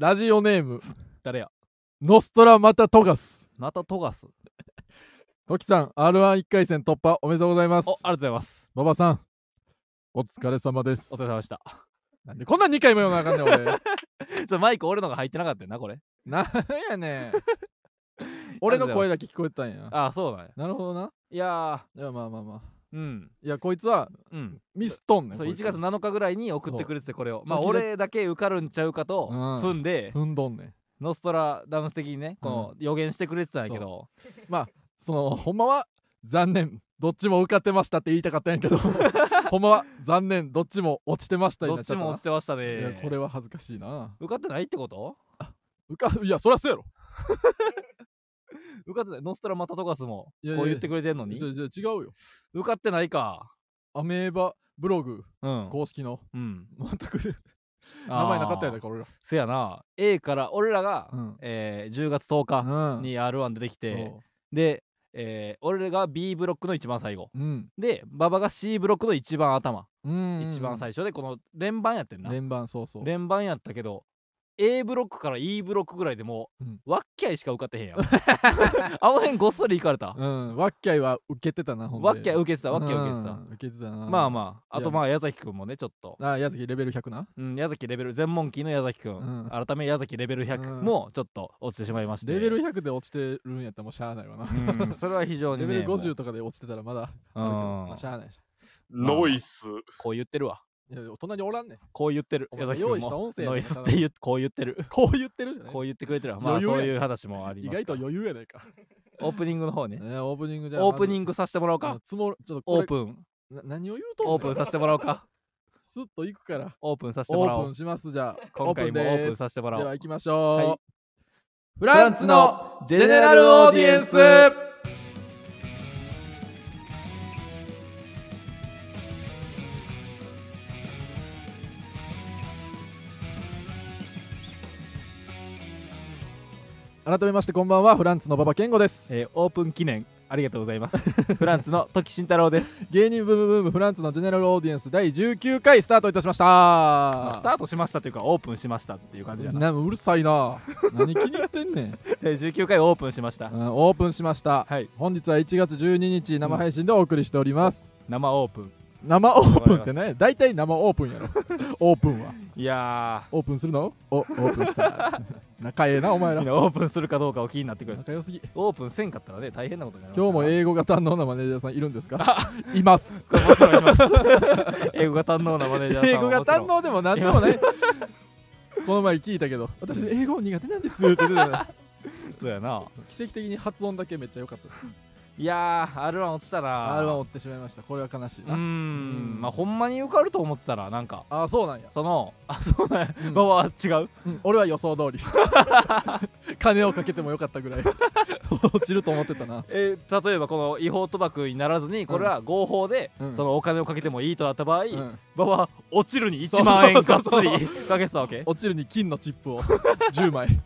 ラジオネーム誰や？ノストラマタトガス。またトガス？トキさん R11 回戦突破おめでとうございます。おありがとうございます。馬場さんお疲れ様です。お疲れ様でした。なんでこんなん2回も言わなあかんねん俺。ちょっとマイク俺のが入ってなかったよなこれ。なんやねん。俺の声だけ聞こえてたんや。ああそうなんや。なるほどな。いやいやまあまあまあ。ーうん。いやこいつはうん。ミスっとんねんそう1こいつ。月7日ぐらいに送ってくれててこれを。まあ時々俺だけ受かるんちゃうかとうん。踏んで踏んどんねん。ノストラダムス的にねこの予言してくれてたんやけど。そのほんまは残念。どっちも受かってましたって言いたかったんやけど。ほんまは残念。どっちも落ちてましたにどっちなっちゃったな。も落ちてましたいやねこれは恥ずかしいな。受かってないってこと？受かいやそりゃそうやろ 受かってない。ノストラマタトガスもいやいやこう言ってくれてんのに？じゃじゃ違うよ。受かってないか。アメーバブログ。うん。公式の。うん。全く。名前なかったやねねこれらせやな。A から俺らが、うん。えー10月10日うん。に R1 出てきて、そで、えー俺らが B ブロックの一番最後。ううん。で馬場が C ブロックの一番頭、うん。一番最初でこの連番やってんな。連番そうそう。連番やったけど A ブロックから E ブロックぐらいでもう、うん。わっきゃいしか受かってへんやん。あの辺ごっそり行かれた、うん。ワッキャイは受けてたなほんで。わっきゃ受けてたわっきゃ受けてた、うん受けてたな。まあまあ。あとまあ矢崎くんもねちょっと。あ矢崎レベル100な？うん、矢崎レベル全問キーの矢崎くん、うん。改め矢崎レベル100うん。もちょっと落ちてしまいまして。レベル100で落ちてるんやったらもうしゃあないわな。うん。それは非常にねレベルもう。50とかで落ちてたらまだあるけど。うん。まあしゃあないし。ノイス。こう言ってるわ隣おらんねん。こう言ってる。用意した音声ノイスって言うこう言ってる。こう言ってるじゃない。こう言ってくれてるわ。まあそういう話もあり意ます外と余裕やないか。オープニングの方ね。ねオープニングじゃあオープニンググさせてもらおうか。つもちょっとオープン。な何を言うとオープンさせてもらおうか。スッと行くから。オープンさせてもらおう。オープンしますじゃあ。今回もオープンさせせてもらおう。では行きましょう、はい。フランツのジェネラルオーディエンス改めましてこんばんはフランツの馬場健吾です。えーオープン記念ありがとうございます。フランツの時慎太郎です。芸人ブームブームフランツのジェネラルオーディエンス第19回スタートいたしました、まあスタートしましたというかオープンしましたっていう感じやな。なうるさいな。何気に入ってんねん、えー19回オープンしました。うんオープンしました。はい。本日は1月12日生配信でお送りしております、生オープン生オープンってね大体生オープンやろ。オープンは。いやオープンするの？おオープンした。仲ええなお前ら。オープンするかどうかを気になってくる。仲良すぎ。オープンせんかったらね大変なことになります今日もえ英語が堪能なマネージャーさんいるんですか？います。もちろんいます。英語が堪能なマネージャーさん英語が堪能でもなんでもない。この前聞いたけど私英語苦手なんですって言ってたそうやな。奇跡的に発音だけめっちゃ良かったいやー R1 落ちたな。R1 落ちてしまいました。これは悲しいうな、ーん。まあほんまに受かると思ってたらなんかああそうなんや、そのあそうなんや。うん。馬場は違う？うん。俺は予想通り。金をかけてもよかったぐらい。落ちると思ってたな。えー例えばこの違法賭博にならずにこれは合法でうん。そのお金をかけてもいいとなった場合うん。馬場は落ちるに1万円がっつりかけてたわけ？落ちるに金のチップを。10枚、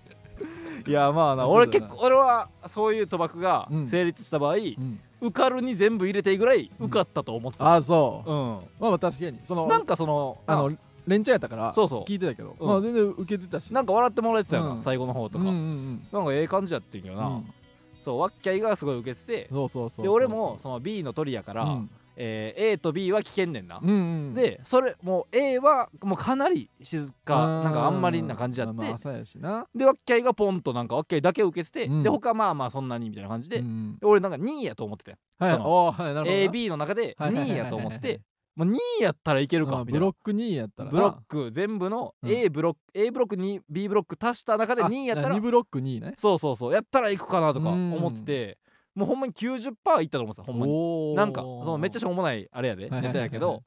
いやまあな俺結構俺はそういう賭博がうん。成立した場合うん、受かるに全部入れていいぐらい受かったと思ってた。ああそう、うん。まあまあ確かに。そのなんかそのあの連チャンやったからそうそう。聞いてたけど、うん。まあ全然受けてたし。なんか笑ってもらえてたよな、うん。最後の方とか、なんかええ感じやってんけどな、うん。そうワッキャイがすごい受けてて。そうそうそうで俺もその B の鳥やから、うんえー A と B は危険ねんな、うんうん、でそれもう A はもうかなり静かなんかあんまりな感じやって、まあやしな。でワッキャイがポンとなんかワッキャイだけ受けてて、うん。で他まあまあそんなにみたいな感じで,、うんで俺なんか2位やと思っててはいその AB の中で2はいはいはいはい。位やと思っててもう2位やったらいけるかみたいな。うんブロック2位やったら。なブロック全部のうん。A ブロック、A ブロックに B ブロック足した中であ2位やったら2ブロック2位ね。そうそうそうやったらいくかなとかうん。思っててもうほんまに90%いったと思ってたほんまに。なんかそのめっちゃしょうもないあれやでネタやけど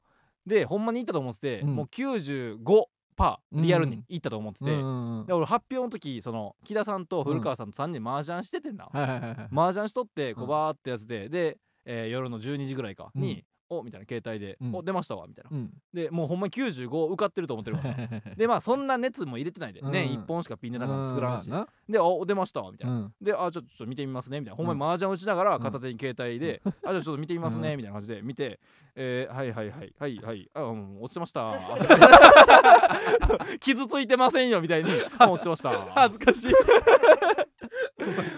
でほんまにいったと思ってて、うん。もう95%リアルにいったと思ってて、で俺発表の時その木田さんと古川さんと3人麻雀しててんな、麻雀しとってこううん。バーってやつでで、えー夜の12時ぐらいかに、おみたいな携帯で、うん。お出ましたわみたいな、うん。でもうほんまに95受かってると思ってるからさでまあそんな熱も入れてないで、うん。年1本しかピンネタなんか作らんし、でお出ましたわみたいな、であちょっとちょっと見てみますねみたいな。ほんまに麻雀打ちながら片手に携帯で、あじゃあちょっと見てみますねみたいな感じで見て、えー、はいはいはい。はいはい。あうん落ちてました。傷ついてませんよみたいに。あ落ちてました。恥ずかしい。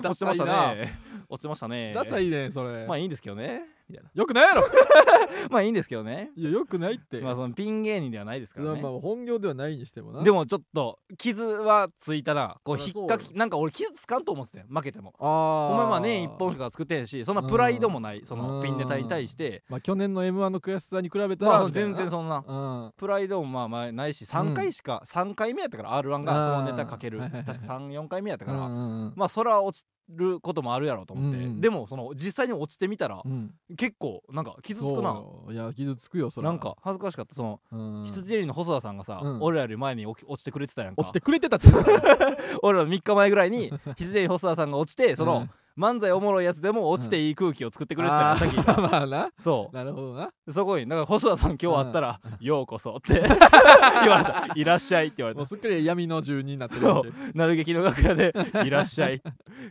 落ちてましたね。落ちてましたね。ダサいねそれ。まあいいんですけどね。よくないやろ。まあいいんですけどね。いやよくないって。まあそのピン芸人ではないですからね、まあ本業ではないにしてもな。でもちょっと傷はついたな。こう引っかきなんか俺傷つかんと思ってたよ。負けても。ああお前まあ年1本しか作ってへんしそんなプライドもないそのピンネタに対して。まあ去年の m 1の悔しさに比べたらまあ全然そんな。うん。プライドもまあまあないし3回しか、3回目やったから r 1がそのネタかける。確か34回目やったから、うんうんまあそれは落ちることもあるやろうと思って、うんうんでもその実際に落ちてみたらうん。結構なんか傷つくな。よいや傷つくよそれなんか恥ずかしかった。そのうん。羊エリの細田さんがさ、うん。俺らより前に落ちてくれてたやんか。落ちてくれてたって 俺ら3日前ぐらいに 羊エリ細田さんが落ちてその、うん漫才おもろいやつでも落ちていい空気を作ってくれてたやん、あさっきー まあな。そなるほどな。うそこにだから細田さん今日会ったら「ようこそ」って言われた「いらっしゃい」って言われた。もうすっかり闇の住人になってるわけ。なる劇の楽屋で「いらっしゃい」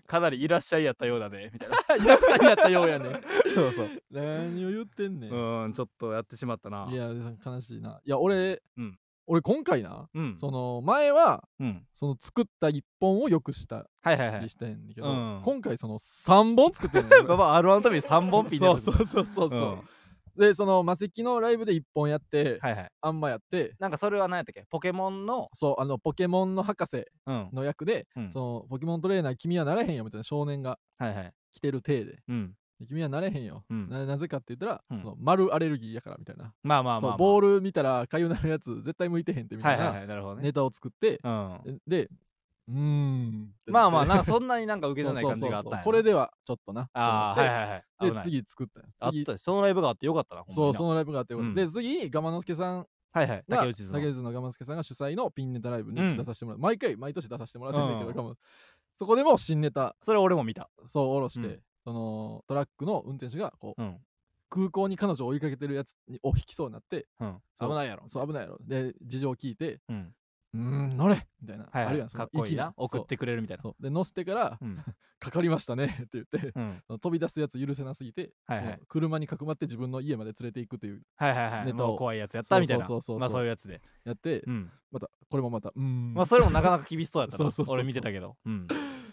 かなり「いらっしゃい」やったようだねみたいな。いらっしゃいやったようやね。そうそう。何を言ってんねん。うーんちょっとやってしまったな。いや悲しいな。いや俺、うん俺今回なうん。その前はうん。その作った1本をよくしたはいはいはい。りしたんだけど、うん。今回その3本作ってんのババ R1 のために3本ピンでそうそうそうそうそう、うん。でその魔石のライブで1本やって、はいはい。あんまやって。なんかそれは何やったっけ？ポケモンの？そうあのポケモンの博士うん。の役で、うん。そのポケモントレーナー君はなれへんよみたいな少年がはいはい。来てる体で。うん君はなれへんよ、うん。ななぜかって言ったら、うん。その丸アレルギーやからみたいな、まあまあまあ、まあ、そうボール見たら痒なるやつ絶対向いてへんってみたいはいはいはないなるほどね。ネタを作って、うん。でうーんってまあまあなんかそんなになんか受けてない感じがあったんやな。これではちょっとな。ああはいはいはい危でない。次作ったあったよそのライブがあってよかったなほんまにな。そうそのライブがあってよかった、うん。で次ガマノスケさん。はいはいが竹内図の。竹内のガマノスケさんが主催のピンネタライブにうん。出させてもらう、毎回毎年出させてもらってるんだけど、うん。ガマそこでも新ネタ。それ俺も見た。そう下ろして、うんそのトラックの運転手がこう、うん。空港に彼女を追いかけてるやつにを引きそうになってうん。そう。危ないやろ。そう危ないやろ。で事情聞いてうん「うーん乗れ!」みたいな、はいはい。あるやんそのかっこいいな。粋送ってくれるみたいな。そう。そうで乗せてからうん「かかりましたね」って言ってうん。飛び出すやつ許せなすぎて、はいはい。もう車にかくまって自分の家まで連れていくというはいはいはい。ネタを。もう怖いやつやったみたいな。そうそうそうそうまあそういうやつで。やって、うん。またこれもまたうーん。まあそれもなかなか厳しそうやったな。そうそうそうそう。俺見てたけど。うん。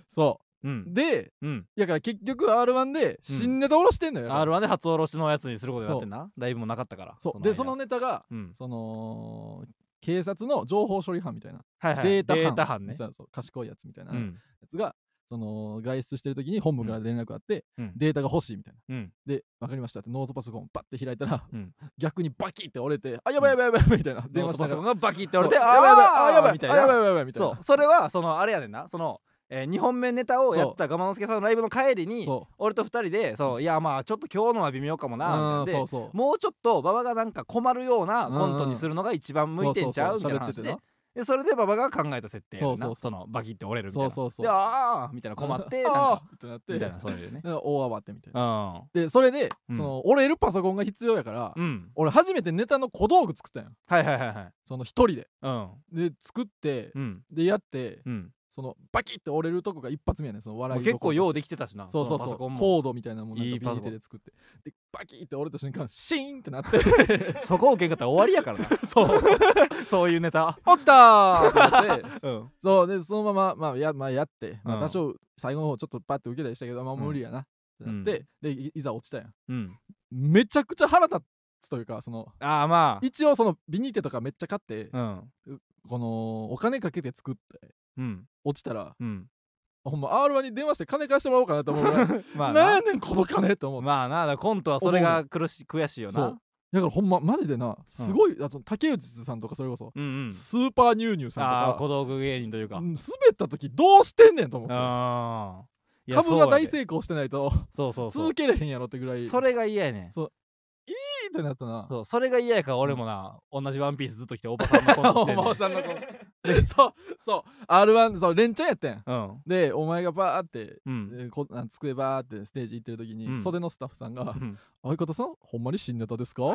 そううん。でうん。だから結局 r 1で新ネタ下ろしてんのよ、R1 で初おろしのやつにすることになってんな。ライブもなかったから。そう。でそ間のネタがうん。その警察の情報処理班みたいな、はいはい。データ班。データ班ね。そう賢いやつみたいなやうん。つが、その外出してる時に本部から連絡あって、うん。データが欲しいみたいな。うん。で分かりましたってノートパソコンバッて開いたら、うん。逆にバキって折れてあやばいやばいやばいやばいみたいな。電ノートパソコンがバキって折れてそうやばいやばいあやばいやばいなやばいみたいな。そう。それはそのあれやねんな。そのえ2本目ネタをやったガマノスケさんのライブの帰りにそ俺と2人でそういやまあちょっと今日のは微妙かもうなみたいなでもうちょっと馬場がなんか困るようなコントにするのが一番向いてんちゃうみたいな話ででそれで馬場が考えた設定そのバキって折れるみたいな。そうそうそう。でああみたいな困ってなんあかーってなって。みたいなそういうね。で大慌てみたいな。うん。でそれで、うん。その折れるパソコンが必要やから、うん。俺初めてネタの小道具作ったんやはいはいはいはい。その一人で。うん。で作って、うん。でやって、うんそのバキって折れるとこが一発目やねんその笑い結構ようでできてたしなそうそうそう。コードみたいなもんなんかいいパソコン右手で作って。でバキって折れた瞬間シーンってなって。そこを受けんかったら終わりやからな。そう。そういうネタ。落ちたーってなって。うん。そうでそのまま、まあやまあ、やって、まあ、うん。多少最後の方ちょっとパッて受けたりしたけど、まあうん。無理やな。ってなって、でいいざ落ちたやん。うん。めちゃくちゃ腹立つというかそのああま一応そのビニーテとかめっちゃ買って、あうん。このお金かけて作ってうん。落ちたらうん。ほんま R1 に電話して金貸してもらおうかなと思う。ぐらいまあな。んねんこの金と思って、まあなコントはそれが苦し悔しいよな。そう。だからほんまマジでなすごい、あと竹内さんとかそれこそ、うんうん。スーパーニューニューさんとか小道具芸人というか。うん滑った時どうしてんねんと思って。ああ株が大成功してないと。そうそうそう。続けれへんやろってぐらい。それが嫌やねん。ピーってなったな。そう。それが嫌やから俺もな同じワンピースずっと着ておばさんのコントしてんねん。おばさんの子で そうそう R1 そう連チャンやったやん。うん。でお前がバーって、うん。えーこあ机バーってステージ行ってる時に、うん。袖のスタッフさんがうん「相方さんほんまに新ネタですか? 」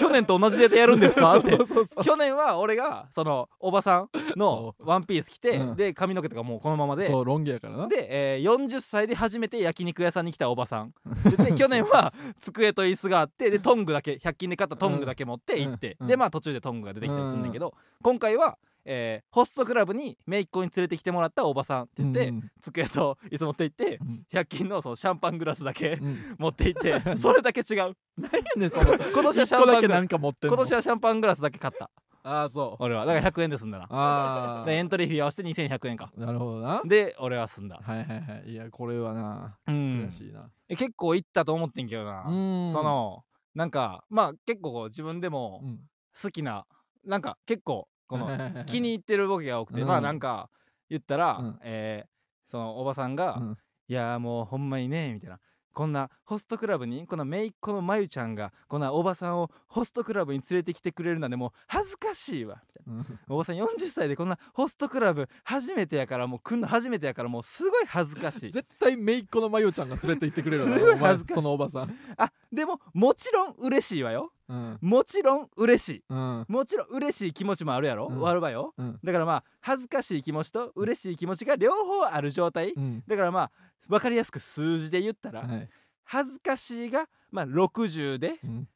去年と同じネタやるんですか？ってそうそうそう。去年は俺がそのおばさんのワンピース着て、うん。で髪の毛とかもうこのままで。そうロン毛やからな。で、えー40歳で初めて焼肉屋さんに来たおばさん。でで去年は机と椅子があってでトングだけ100均で買ったトングだけ持って行って、うん。でまあ途中でトングが出てきたりするんだけど、今回は、えーホストクラブに姪っ子に連れてきてもらったおばさんって言って、うん机と椅子持って行ってうん。100均のそのシャンパングラスだけうん。持って行ってそれだけ違う。何やねんその今年はシャンパングラス。今年はシャンパングラスだけ買った。ああそう。俺は。だから100円で済んだな。あでエントリー費合わせて2100円か。あなるほどな。で俺は済んだ。はいはいはい。いやこれはなうん。悔しいな。え結構行ったと思ってんけどな、うん。そのなんかまあ結構自分でもうん。好きななんか結構この 気に入ってるボケが多くて、うん。まあなんか言ったら、うん。えーそのおばさんが「うん。いやーもうほんまにね」みたいな。こんなホストクラブにこの姪っ子のまゆちゃんがこんなおばさんをホストクラブに連れてきてくれるなんてもう恥ずかしいわみたいな。うん。おばさん40歳でこんなホストクラブ初めてやからもう来んの初めてやからもうすごい恥ずかしい。絶対姪っ子のまよちゃんが連れて行ってくれるわすごい恥ずかしい。そのおばさん。あでももちろん嬉しいわようん。もちろん嬉しい。うん。もちろん嬉しい気持ちもあるやろ、うん。あるわよ。うん。だからまあ恥ずかしい気持ちと嬉しい気持ちが両方ある状態。うん。だからまあ分かりやすく数字で言ったら、はい。恥ずかしいがまあ60でうん。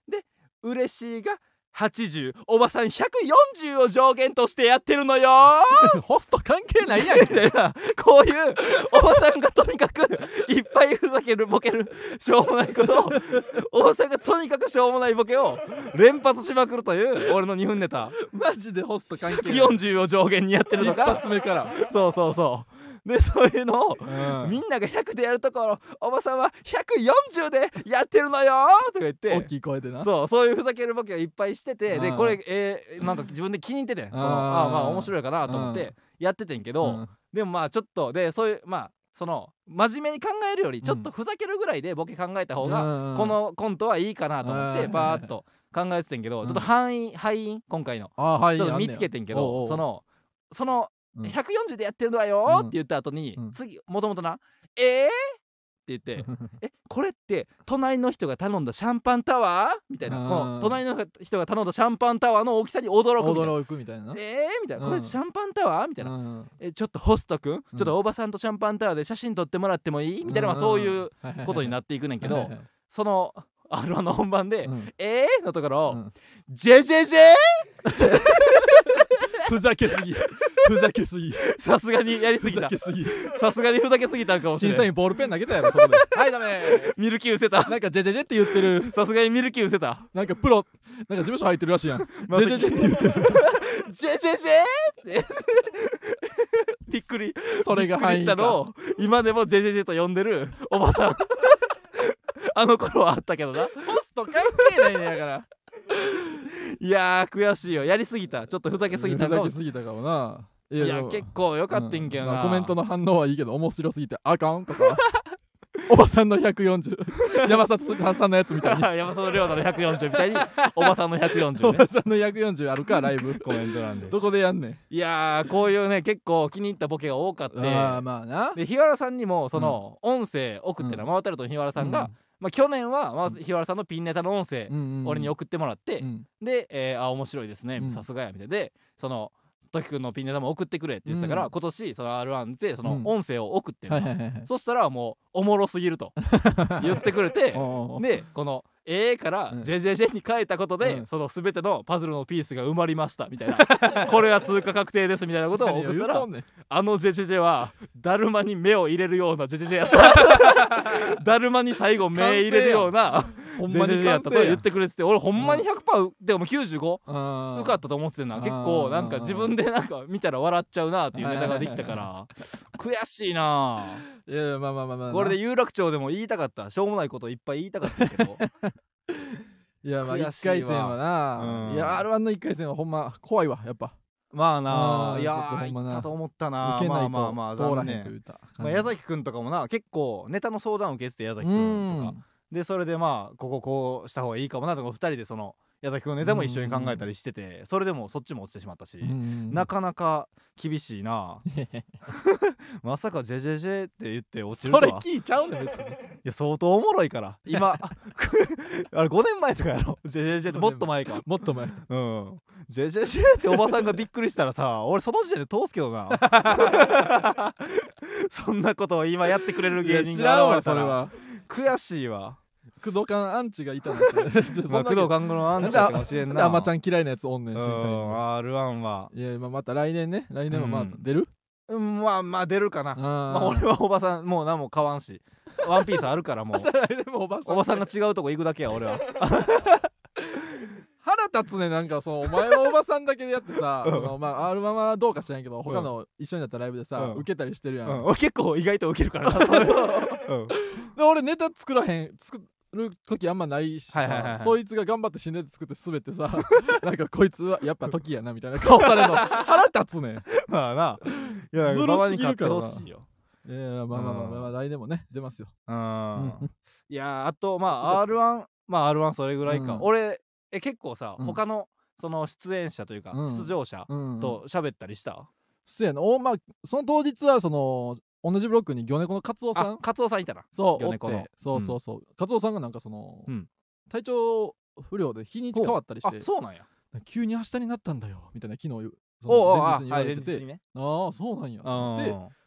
嬉しいが80おばさん140を上限としてやってるのよ。ホスト関係ないやんみた いなこういうおばさんがとにかくいっぱいふざけるボケるしょうもないことをおばさんがとにかくしょうもないボケを連発しまくるという俺の2分ネタ。マジでホスト関係ない。40を上限にやってるの一が発目から。そうそうそうでそういうのをうん。みんなが100でやるところおばさんは140でやってるのよとか言って。大きい声でな。そうそういうふざけるボケをいっぱいしててでうん。これ、えーなんか自分で気に入っててあーあーまあ面白いかなと思ってやっててんけど、うん。でもまあちょっとでそういうまあその真面目に考えるよりちょっとふざけるぐらいでボケ考えた方が、うんこのコントはいいかなと思ってうんバーッと考えててんけど、うん。ちょっと範囲敗因今回の。ちょっと見つけてんけど、そのそのうん140でやってるのようん。って言った後に、うん。次もともとな「えー?」って言って「えこれって隣の人が頼んだシャンパンタワー?」みたいなうんこの隣の人が頼んだシャンパンタワーの大きさに驚くみたいな。驚くみたいなえー？みたいな、うん。これシャンパンタワー？みたいな、うんえちょっとホストくん、ちょっとおばさんとシャンパンタワーで写真撮ってもらってもいい？みたいな、まあそういうことになっていくねんけど、その R1 の本番で「うんえー?」のところをうん「ジェジェジェふざけすぎふざけすぎ。さすがにやりすふぎ。たさすがにふざけすぎたんかもしれ審ない査員ボールペン投げたやろそこで。はいダメ。ミルキー失せた。なんかジェジェジェって言ってる。さすがにミルキー失せた。なんかプロなんか事務所入ってるらしいやん。ジェジェジェって言ってる。ジェジェジェって。びっくり。それが範囲たのを今でもジェジェジェと呼んでる。おばさん。あの頃はあったけどな。ホスト関係ないねやから。いやー悔しいよ。やりすぎた。ちょっとふざけすぎたふざのけすぎたかもないいや結構良かったんけどな、まあコメントの反応はいいけど面白すぎてあかんとか おばさんの140 山里さんのやつみたいに。山里亮太の140みたいにおばさんのお140ね。ばさんの140あるかライブ。コメントなんで。どこでやんねん。いやーこういうね結構気に入ったボケが多かってああまあな。で日原さんにもその音声送ってな、うん。回ったると日原さんが、まあ、去年はまず日原さんのピンネタの音声、うんうんうん。俺に送ってもらって、うん。で、えーあ面白いですね。うん。さすがやみたいでその時くんのピンネタも送ってくれって言ってたから、うん今年その R1 でその音声を送って、そしたらもうおもろすぎると言ってくれてでこの「えー」からうん「JJJ」に変えたことで、うんその全てのパズルのピースが埋まりましたみたいなこれは通過確定ですみたいなことを何を送ったらんんあの JJJ はだるまに目を入れるような JJJ やっただるまに最後目入れるようなほんまにや。ったと言ってくれてて俺ほんまにう100%でも95受受かったと思っててん。な結構なんか自分でなんか見たら笑っちゃうなっていうネタができたから。悔しいな。いやいやまあまあまあまあ。これで有楽町でも言いたかった。しょうもないこといっぱい言いたかったけど。いやまあ悔しいわ。1回戦はな、うん。いや R1 の1回戦はほんま怖いわやっぱ。まあなうんいやちょっとほんまな。ー言ったと思ったな。受けないとまあまあまあ残念。まあ、矢崎くんとかもな結構ネタの相談を受けてて矢崎くんとかでそれでまあこここうした方がいいかもなとか2人でその矢崎君のネタも一緒に考えたりしててそれでもそっちも落ちてしまったし、うん。なかなか厳しいな。まさか「ジェジェジェ」って言って落ちるとは。それ聞いちゃうねん別に。いや相当おもろいから。今あれ5年前とかやろ「ジェジェジェ」ってもっと前か。もっと前。うん「ジェジェジェ」っておばさんがびっくりしたらさ俺その時点で通すけどな。そんなことを今やってくれる芸人が現れたら。それは。悔しいわ工藤館アンチがいたな んてまあ工藤官九のアンチかもしれんな。あまちゃん嫌いなやつおんねんうん審査員 R1 はいやまあまた来年ね。来年もまあうん出る？うんまあまあ出るかな。俺はおばさんもう何も買わんし。ワンピースあるからもう。おばさん。おばさんが違うとこ行くだけや俺は。腹立つねなんかそのお前はおばさんだけでやってさうん。そのまあ R ママはどうか知らんけど他の一緒になったライブでさうん。受けたりしてるやうん。ん俺結構意外とウケるからな。う。ん。で俺ネタ作らへん作る時あんまないしはいはいはいはい。さそいつが頑張って新ネタ作って滑ってさ なんかこいつはやっぱ時やなみたいな顔されるの腹立つね まあな。いやずるすぎるからなほしいよ。いやいやまあまあまあうん。まあ来年もね出ますよ。ういやあとまあ R1 まあ R1 それぐらいか、うん。俺え結構さ、うん。他のその出演者というか、うん。出場者うんと喋ったりした、そうやな。おまあその当日はその同じブロックに魚猫のカツオさん。あカツオさんいたな。そう魚猫の。てそうそうそう、カツオさんがなんかその、うん。体調不良で日にち変わったりしてあそうなんや。急に明日になったんだよみたいな昨日前日に言わはいれてて、ね。ああそうなんや。うん。で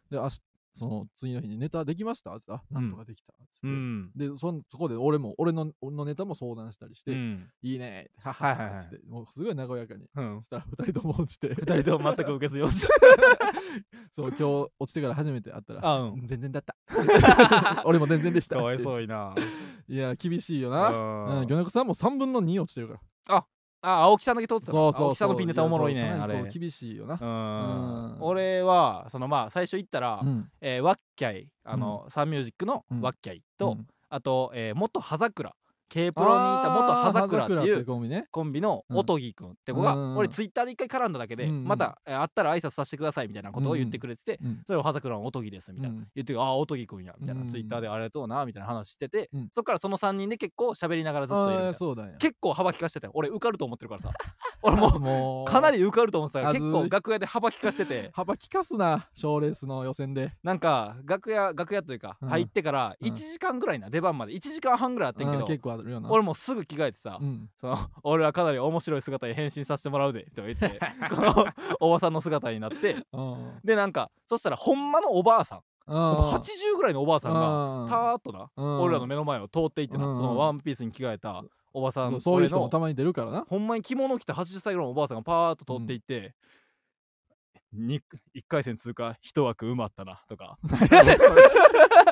で明日その次の日にネタできました？ってあなんとかできた。っつって、うん。でそんそこで俺も俺の俺のネタも相談したりして、うん。いいねははいはっつって、もうすごい和やかに。うん。そしたら二人とも落ちて。二人とも全く受けずよ。し そう今日落ちてから初めて会ったらあうん。全然だった。俺も全然でしたかわいそういな。いや厳しいよな。うん。うん魚猫さんも3分の2落ちてるから。あ青木さんだけ通ってたそうそう青木さんのピンネタおもろいね。あれ。厳しいよな。俺はそのまあ最初行ったら、うん。えーワッキャイ。あの、サンミュージックのうん。ワッキャイと、うん。あと、えー元葉桜 K プロにいた元葉桜っていうコンビね。コンビのうんおとぎくんって子が、うん。俺ツイッターで一回絡んだだけで、また、えー会ったら挨拶させてくださいみたいなことを言ってくれてて、うんそれを葉桜のおとぎですみたいな、うん。言ってああおとぎくんやみたいな、うんツイッターでありがとうなみたいな話してて、うんそっからその3人で結構喋りながらずっといるみたいな。あーそうだよ。結構幅利かしてたよ俺受かると思ってるからさ。俺もうかなり受かると思ってたから結構楽屋で幅利かしてて。幅利かすな賞レースの予選で。なんか楽屋楽屋というかうん。入ってからうん。1時間ぐらいな出番まで。1時間半ぐらいあってんけど結構あるよな。俺もうすぐ着替えてさ、うん。その 俺はかなり面白い姿に変身させてもらうでとか言って このおばさんの姿になって。うん。でなんかそしたらほんまのおばあさんそのあ80ぐらいのおばあさんがーたーっとなうん。俺らの目の前を通っていってうなん。そのワンピースに着替えたおばさんそうそういう人も俺のたまに出るからな。ほんまに着物着た80歳ぐらいのおばあさんがパーッと通っていって、に1回戦通過一枠埋まったなとか。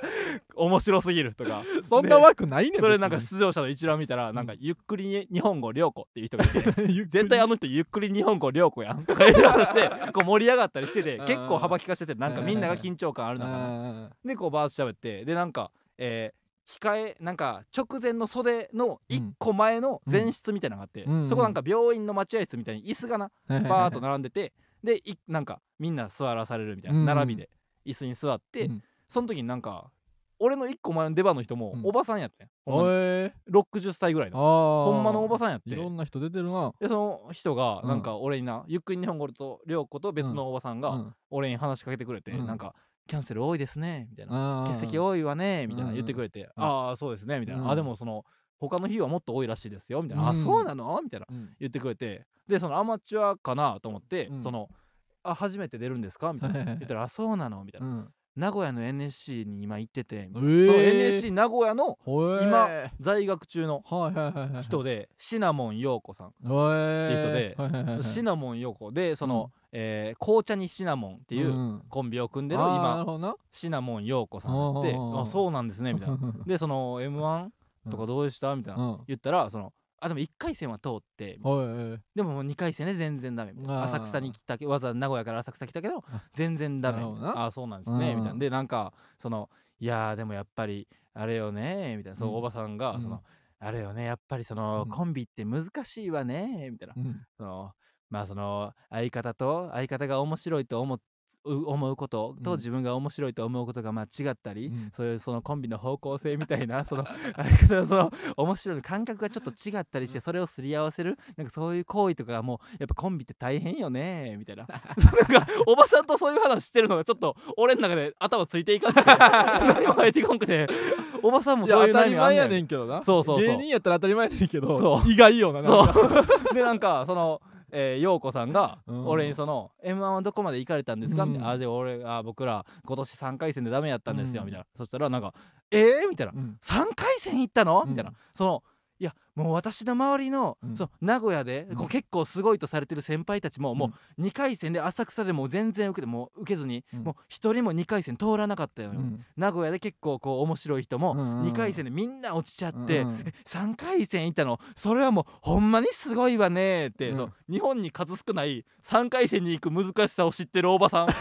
面白すぎるとか。そんな枠ないねんそれなんか別出場者の一覧見たらなんかゆっくりに日本語良子っていう人がいてに 絶対あの人ゆっくり日本語良子やんとか言い話してこう盛り上がったりしててうん結構幅利かしててなんかみんなが緊張感あるう中な。んでこうバーッと喋ってでなんかえー控えなんか直前の袖の1個前の前室みたいなのがあって、うんそこなんか病院の待合室みたいに椅子がなはいはいはいバーッと並んでてでいなんかみんな座らされるみたいな、うん。並びで椅子に座って、うん。その時になんか俺の1個前の出番の人もうん。おばさんやってん、ほんまに。おえ。60歳ぐらいの。ほほんまのおばさんやっていろんな人出てるな。でその人がうんなん。か俺にな、ゆっくり日本語と涼子と別のおばさんがうん。俺に話しかけてくれて、うん。なんかキャンセル多いですねみたいな。あー。欠席多いわねみたいなうん。言ってくれて、うん。ああそうですねみたいな、うん。あでもその他の日はもっと多いらしいですよみたいな、あうん。そうなの？みたいなうん。言ってくれてでそのアマチュアかなと思って、うん。そのあ初めて出るんですか？みたいな言ったらあそうなの？みたいな、うん名古屋の NSC に今行ってて、えそのー NSC 名古屋の今在学中の人でシナモン陽子さん。っていう人でシナモン陽子。でその、えー紅茶にシナモンっていううんコンビを組んでる今るほどな。シナモン陽子さんやってあー。あそうなんですねみたいな。でその m 1とかどうでした？みたいな。うん。言ったらそのあでも1回戦は通ってでももう2回戦で全然ダメみたいな。浅草に来たけわざわざ名古屋から浅草来たけどあ。全然ダメ。ああそうなんですね。うん。みたいな。でなんかそのいやーでもやっぱりあれよねみたいな。そのうん。おばさんがうん。そのあれよねやっぱりそのうん。コンビって難しいわねみたいな。うん。そのまあその相方と相方が面白いと思っう思うこととうん。自分が面白いと思うことがまあ違ったり、うん。そういうそのコンビの方向性みたいな その あれそのその面白い感覚がちょっと違ったりしてそれをすり合わせるなんかそういう行為とかがもうやっぱコンビって大変よねみたいな。なんかおばさんとそういう話してるのがちょっと俺の中で頭ついていかんくて何も入ってこんくて。おばさんもそういう当たり前やねんけどな。そうそうそう。芸人やったら当たり前やねんけどそう。意外よななんか。そう。でなんかそのえー、陽子さんがうん。俺にその「m 1はどこまで行かれたんですか?」うん。みたいな「あで俺あ僕ら今年3回戦でダメやったんですよ」うん。みたいな。そしたらなんか「えー?」みたいな。うん「3回戦行ったの?」うん。みたいな。そのいやもう私の周りの,、うん。その名古屋で、うん。こう結構すごいとされてる先輩たちも、もうん。う2回戦で浅草でもう全然受けてもう受けずに、うん。もう1人も2回戦通らなかったよ、うん。名古屋で結構こう面白い人もうん。うんうん2回戦でみんな落ちちゃって、うん。うんえ3回戦行ったの？それはもうほんまにすごいわねって、うん。そう日本に数少ない3回戦に行く難しさを知ってるおばさん。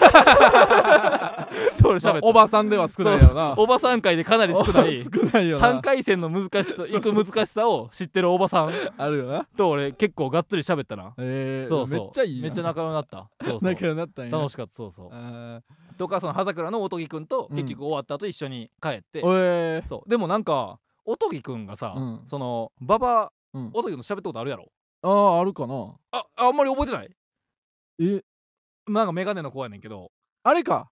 おばさんでは少ないよな。おばさん界でかなり少ない。少ない。よな。3回戦の難しさ行く難しさを知ってるおばさんあるよな。と俺結構がっつり喋ったな。え。ーそうそう。めっちゃいいな。めっちゃ仲良くなった。そうそう。仲良くなったんや。楽しかった。そうそう。あとかその葉桜のおとぎくんとうん。結局終わった後一緒に帰って、ーおえ。ーそう。でもなんかおとぎくんがさ、うん。その馬場うん。おとぎの喋ったことあるやろ？あーあるかな。ああんまり覚えてない？え？なんかメガネの子やねんけど。あれか。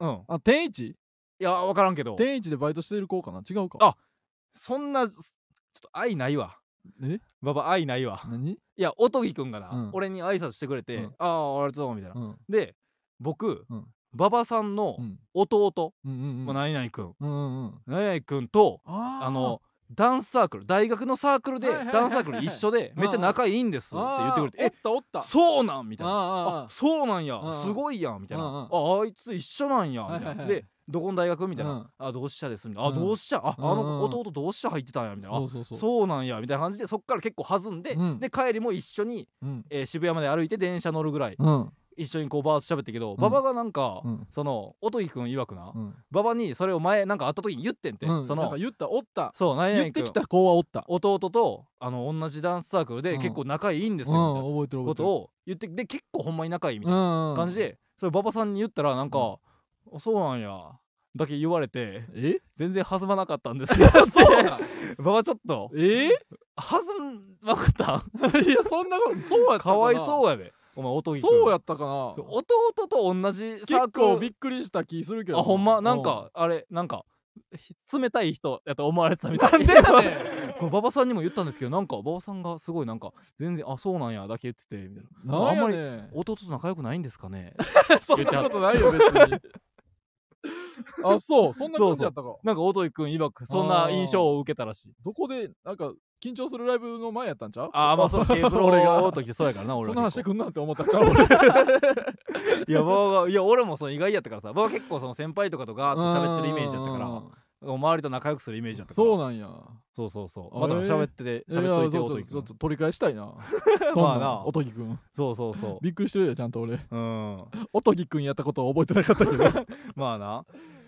うん。あ天一？いや分からんけど。天一でバイトしてる子かな？違うか。あそんなちょっと愛ないわ。え？馬場愛ないわ。何？いやおとぎくんがな、うん。俺に挨拶してくれて、うん。ああありがとうみたいな、うん。で僕うん。馬場さんのうん。弟、うんうんうん。まあ、何々くん。うんうんうん。何々くんとあー。あのダンスサークル大学のサークルでダンスサークル一緒でめっちゃ仲いいんですって言ってくれてあー。おっえたおったそうなんみたいな。あそうなんや。すごいやんみたいな。ああいつ一緒なんや。みたいな。でどこの大学みたいうん。なあ同志社ですみたいな。あうん。同志社？ああの弟同志社入ってたんやみたいな。あそうなんやみたいな感じでそっから結構弾んでうん。で帰りも一緒にうん。えー渋谷まで歩いて電車乗るぐらい。うん一緒にこうバーッと喋ってけどん。馬場がなんかうん。その音木くん曰くなうん。馬場にそれを前なんか会った時に言ってんってうん。その。言ったおった。そう何言々くんってきた子はおった。弟とあの同じダンスサークルでうん。結構仲いいんですうんよみたいなことを言ってで結構ほんまに仲いいみたいな感じでそれ馬場さんに言ったらなんか「あそうなんや」だけ言われてえ？全然弾まなかったんですよ。そうなん？馬場ちょっとえ？弾まなかったいやそんなことそうやったかわいそうややでお前音木くんそうやったかな。弟と同じサー結クル構びっくりした気するけどあほんま？なんかあれなんかひ冷たい人やと思われてたみたい。なんで これ馬場さんにも言ったんですけどなんか馬場さんがすごいなんか全然あそうなんやだけ言っててみたいな。あんまり弟と仲良くないんですかね？そんなことないよ別に。あそう。そんな感じやったか。なんか音井くん曰くそんな印象を受けたらしい。どこでなんか緊張するライブの前やったんちゃう？ああまあその K プロ俺が。音井ってそうやからな俺そんな話してくんなんて思ったんちゃう？俺 いや馬場がいや俺もその意外やったからさ。馬場は結構その先輩とかとガーッと喋ってるイメージやったから。うん。周りと仲良くするイメージやったから。そうなんや。そうそうそう。あまたえー。喋ってて喋っといてちょ音井くんっとちょっと取り返したいな。そんな。まあなおとぎくん。そうそうそびっくりしてるよちゃんと俺。ううん。おとぎくんやったことは覚えてなかったけど。まあな。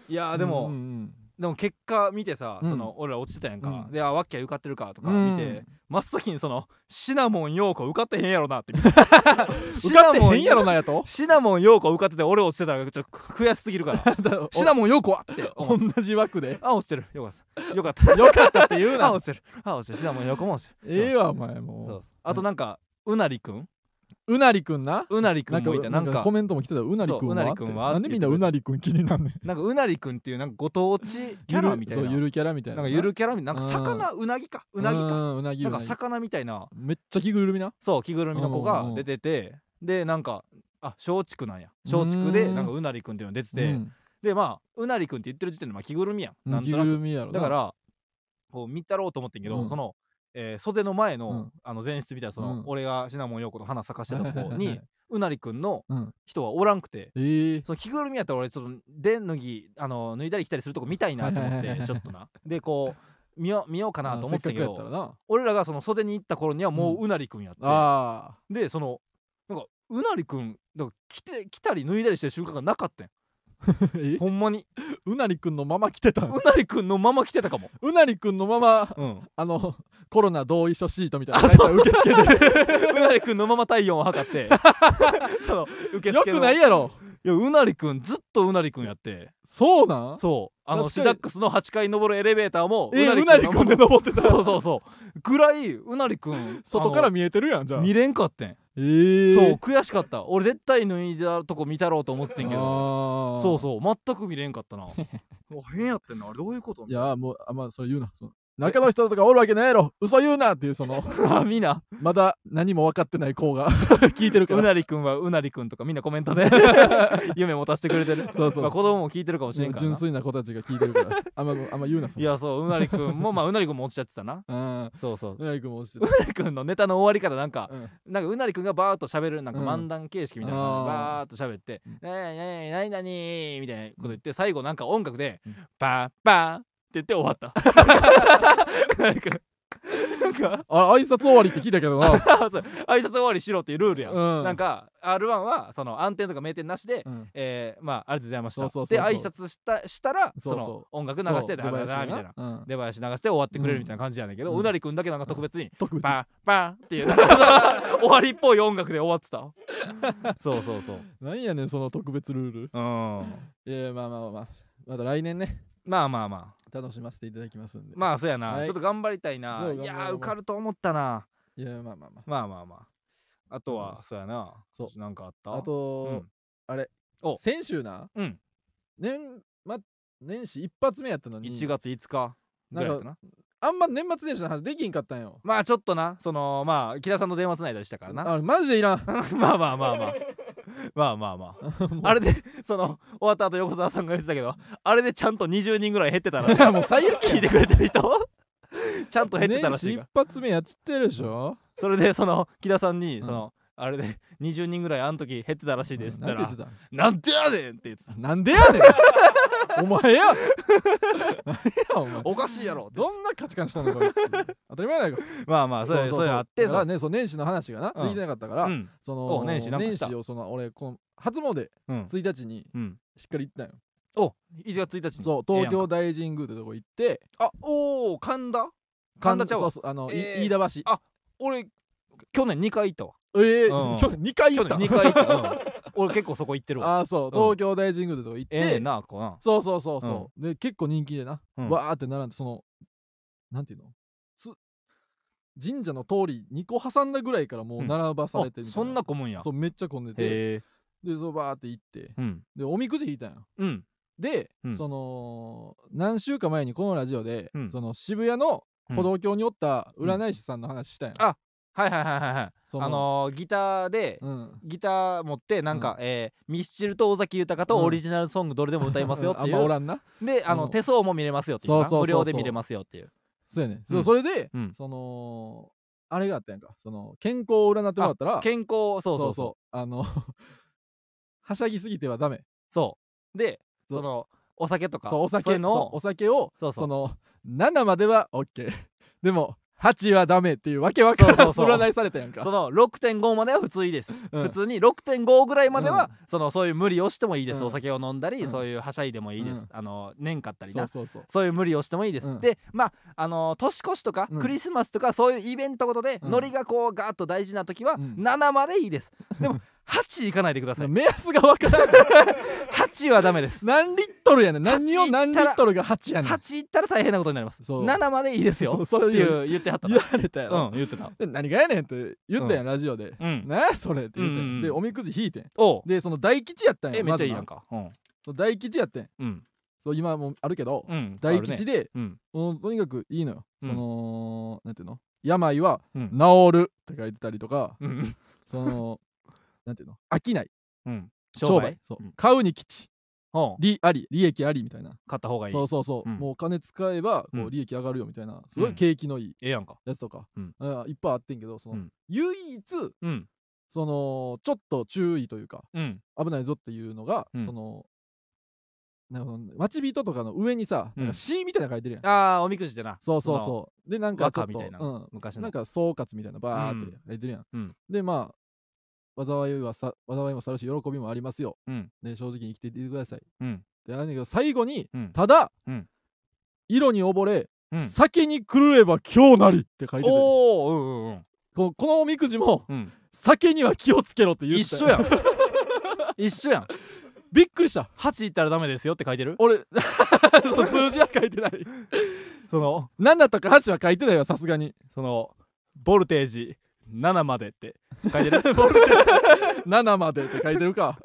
いやでも、うんうんでも結果見てさ、うん。その俺ら落ちてたやんか、うん。であワッキャ受かってるかとかうん。見て、真っ先にそのシナモン陽子受かってへんやろなって 受かってへんやろなやと？シナモン陽子受かってて俺落ちてたらちょっと悔しすぎるから。シナモン陽子はって。同じ枠で？あ落ちてる。よかった。よかった。よかったって言うあな落ちてる。あ落ちてる。シナモン陽子も落ちてる。ええわお前もそう。あとなんかうなりくんううなりくんな？うなりくなんもいてなんかコメントも来てたよ。うなりくんは？そううなりくんは？でみんなうなりくん気になんねん。なんかうなりくんっていうなんかご当地キャラみたいな。そうゆるキャラみたいな。んなかゆるキャラみたいな。なんか魚うなぎか。うなぎか。うなぎなんか魚みたいな。めっちゃ着ぐるみな？そう着ぐるみの子が出てて。でなんかあ松竹なんや。松竹でうんなんかうなりくんっていうのが出てて、うん。でまあうなりくんって言ってる時点でまあ着ぐるみやん。なん着ぐとなく。るみやろな。だからこう見たろうと思ってんけど、うん。その、えー袖の前の,、うん。あの前室みたいなその、うん。俺がシナモン陽子と花咲かしてたとこに うなりくんのうん。人はおらんくて。ええその着ぐるみやったら俺ちょっとで脱ぎあの脱いだり着たりするとこ見たいなと思ってちょっとな。でこう見よ見ようかなと思ってたけど俺らがその袖に行った頃にはもううなりくんやって、あでそのなんかうなりくんだから着て着たり脱いだりしてる瞬間がなかったん。え ほんまに？うなりくんのまま来てたうなりくんのまま来てたかも。うなりくんのままうん。あのコロナ同意書シートみたいなあそう。受付で うなりくんのまま体温を測って。その受よ付の。くないやろ。いやうなりくんずっとうなりくんやって。そうなん？そうあのシダックスの8階登るエレベーターもえうなりくん。で登ってた。そうそうそうぐらいうなりくん。あの外から見えてるやんじゃあ。見れんかってん。えー、そう悔しかった。俺絶対脱いだとこ見たろうと思っててんけど。どそうそう。全く見れんかったな。変やってんな。あれどういうこといやもうあんまそれ言うな。その中の人とかおるわけないやろ。嘘言うなっていうその。あみんな。まだ何も分かってない子が 聞いてるから。うなりくんはうなりくんとかみんなコメントで 夢持たせてくれてる。そうそう。まあ子供も聞いてるかもしれんから。な純粋な子たちが聞いてるから。あんまあんま言うなそいやそううなりくんもまあうなりくんも落ちちゃってたな。うん。そうそう。うなりくんも落ちてうなりくんのネタの終わり方なんかた、うん。なんかうなりくんがバーッと喋るなんかうん。漫談形式みたいな感じであー。バーッと喋ってうん「なになになになに」みたいなこと言って最後なんか音楽でうん「パーパー」言って終わった。うなんなんかあ挨拶終わりって聞いたけどな。そう挨拶終わりしろっていうルールやん、うん。なんか R1 はその暗転とか名店なしで、うん。えー、まあありがとうございました。そうそうそうそう。で挨拶したしたらそうそうその音楽流してそうだだだみたいな。うん。出囃子流して終わってくれるみたいな感じやねんけど、うん。うなりくんだけなんか特別に特別パーパーっていうなんかその 終わりっぽい音楽で終わってた。そうそうそう。なんやねんその特別ルール。うん。いやまあまあまあまあ。また来年ね。まあまあまあ楽しませていただきますんで。まあそうやな、はい。ちょっと頑張りたいな。そういや頑張ろう。ー受かると思ったな。いやまあまあままあまあまあ。あとはそうそうやな。そう。なんかあった？ああと、うん。あれ。お。先週な。うん。年ま年始一発目やったのに。1月5日。ぐらいやったな。あんま年末年始の話できんかったんよ。まあちょっとな。そのまあ木田さんと電話つないだりしたからな。あれマジでいらん。まあまあまあまあまあまあまあ。あれでその終わった後横澤さんが言ってたけどあれでちゃんと20人ぐらい減ってたらしい。もう最悪聞いてくれてる人。ちゃんと減ってたらしいから。発目やってるでしょ？それでその木田さんにうん。その、あれで20人ぐらいあの時減ってたらしいですって言ったらなんて言って「なんでやねん!」って言ってたた。なんでやねんお前や。何やお前おかしいやろ。どんな価値観したのこいつ当たり前だよまあまあそうそういうのあってだからねそう。年始の話がな、うん。できてなかったから、うん。そのお年始なんかした。年始をその俺この初詣うん。1日にうん。しっかり行ったんよ、お1月1日に。そう東京大神宮ってとこ行って。あおお神田？神田ちゃうわ。そうそうあの、いえー飯田橋。あ俺去年2回行ったわ。ええうん。ー、2回行った。去年2回行った、うん俺結構そこ行ってるわ。ああそう。東京大神宮ってとこ行って、ええなこうな。そうそうそうそう、で結構人気でな、うん。わーって並んでそのなんていうの？つ神社の通り2個挟んだぐらいからもう並ばされてみたいな、あそんな混むんや。そうめっちゃ混んでて。へえ。でそうバーって行って。うん。でおみくじ引いたんよ。うん。で、うん。その何週間前にこのラジオで、うん。その渋谷のうん歩道橋におった占い師さんの話したんよ、あはいはいはいはいはい。そあのーギターでうん。ギター持ってなんか、えーミスチルと尾崎豊とうん。オリジナルソングどれでも歌いますよってあんいう、まおらんな。であの、うん。手相も見れますよっていうかなそうそうそうそう。無料で見れますよっていう。そうやね、うん。そそれで、うん。そのあれがあったやんか。その健康を占ってもらったら健康そうそうそう。あの はしゃぎすぎてはダメ。そう。でそう。そのお酒とかそうお酒そういうのそうをお酒をそうそう。の7までは OK でも8はダメっていうわけわからんそうそうそう。占いされたやんか。その6.5までは普通いいです、うん。普通に6.5ぐらいまでは、うん。そのそういう無理をしてもいいです、うん。お酒を飲んだり、うん。そういうはしゃいでもいいです、うん。あの年買ったりな。そうそうそう。そういう無理をしてもいいです、うん。でまああの年越しとか、うん。クリスマスとかそういうイベントごとで、うん。ノリがこうガーッと大事な時は、うん。7までいいです。でも8いかないでください。目安がわからん。8はダメです。何リットルやねん。何を8何リットルが8やねん。8いったら大変なことになります。そう。7までいいですよ。それっていう言ってはった言われたやろ、うん言ってた。で何がやねんって言ったやん、ラジオで、うん。何やそれって言ってん、うんうんうん。でおみくじ引いてん。でその大吉やったんやえめっちゃいいやんか。うん。そう大吉やってん。うん。そう今もあるけど、うん。大吉でで、うん。とにかくいいのよ、うん。そのなんていうの？病はうん。治るって書いてたりとか、うん。そのなんていうの？飽きない。うん。商売？そう、うん。買うに吉。利あり利益ありみたいな。買った方がいい。そうそうそう、うん。もうお金使えばこううん。利益上がるよみたいな。すごいうん。景気のいいええやんか。やつとか、うん。あいっぱいあってんけどその、うん。唯一うん。そのちょっと注意というかうん。危ないぞっていうのが、うん。そのなんか待ち人とかの上にさ、うん。なんか C みたいなの書いてるやん。ああおみくじでな。そうそうそう。でなんかちょっとなうん。昔の。なんか総括みたいなバーって書いてるやん、うん。でまあ災いはさ災いも去るし喜びもありますよ、うん。で正直に生きていってください。うん。であれだけど最後に、うん。ただ、うん。色に溺れ、うん。酒に狂えば今日なりって書いてておおうんうんうん。ここのおみくじもうん。酒には気をつけろって言ってた一緒やん。一緒やん。びっくりした。8いったらダメですよって書いてる？俺 数字は書いてない。その7とか8は書いてないわさすがに。そのボルテージ7までって。書いてる？7までって書いてるか。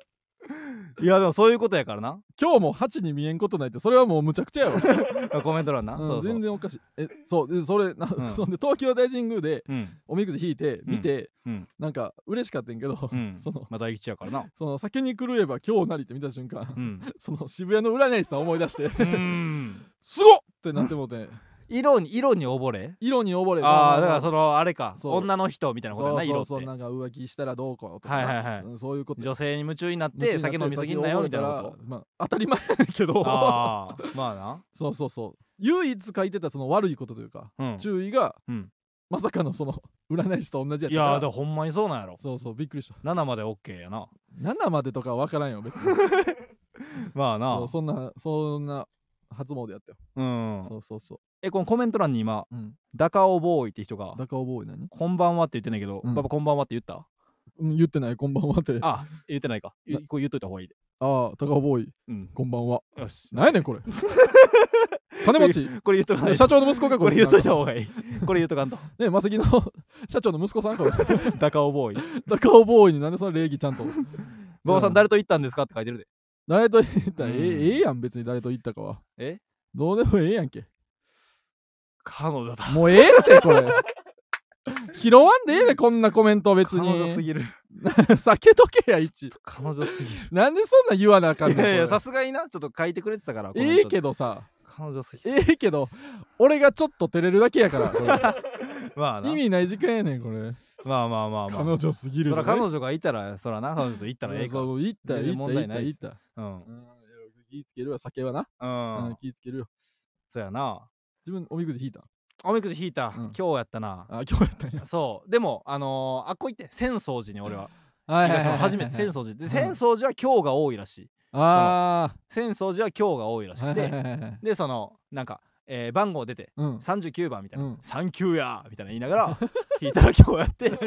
いやでもそういうことやからな。今日も8に見えんことないってそれはもうむちゃくちゃやわ、コメント欄な、うんそうそう。全然おかしい。えそうでそれな、うん。そんで東京大神宮でうん。おみくじ引いて見て、うん。なんか嬉しかったんやけど、うん。そのまあ大吉やからな。その酒に狂えば今日なりって見た瞬間、うん。その渋谷の占い師さん思い出してすごっってなってもうて色に色に溺れ？色に溺れ。ああだからそそのあれか。女の人みたいなことやなそうそうそうなんか浮気したらどうこうとか。はいはいはい。うんそういうこと。て女性に夢中になって酒飲みすぎんなよみたいなこと？まあ、当たり前やけど。ああまあな。そうそうそう。唯一書いてたその悪いことというか、うん。注意が、うん。まさかのその占い師と同じやっいたから。やーだほんまにそうなんやろ。そうそうびっくりした。7まで OK やな。7までとかは分からんよ別に。まあな。そんなそんな初詣やったよ、うん。そうそうそえこのコメント欄に今ううん。ダカオボーイって人がダカオボーイ何、こんばんはって言ってんだけど、うん。パパこんばんはって言った？うん、言ってないこんばんはって。ああ言ってないか。ゆこれ言っといた方がいいで。あダカオボーイ。うん。こんばんは。よし。なんやねんこれ。金持ち。これ言っとかない社長の息子かこれ。言っといた方がいい。これ言っとかんと。ねマセキの社長の息子さんこれ。ダカオボーイ。ダカオボーイになんでその礼儀ちゃんと。馬場さん誰と行ったんですかって書いてるで。誰と言った？らえん。ええやん別に誰と言ったかは。え？どうでもええやんけ彼女だ。もうええってこれ。拾わんでええねこんなコメント別彼女すにぎる。避けとけや一。彼女すぎる。なんでそんなん言わなあかんねんいやいやさすがにな。ちょっと書いてくれてたからええけどどさ。彼女すぎる。ええけど俺がちょっと照れるだけやからこれ。まあな。意味ない時間やねんこれ。まあまあまあまあ。彼女すぎるそら彼女がいたらそらな。彼女と行ったらええか。そう言った全然言った言った問題ない。言ったうん。うん気ぃつけるわ酒はな。うん、うん気ぃつけるよ。そうやな自分おみくじ引いたおみくじ引いた、うん。今日やったな。あ今日やったんや。そう。でもあのー、あっこ行って浅草寺に俺は。初めて浅草寺で浅草寺は今日が多いらしい。あ浅草寺は今日が多いらしあくて、でそのなんか、えー番号出てうん。39番みたいな「うん。サンキューや!」みたいな言いながら引いたら今日やって。で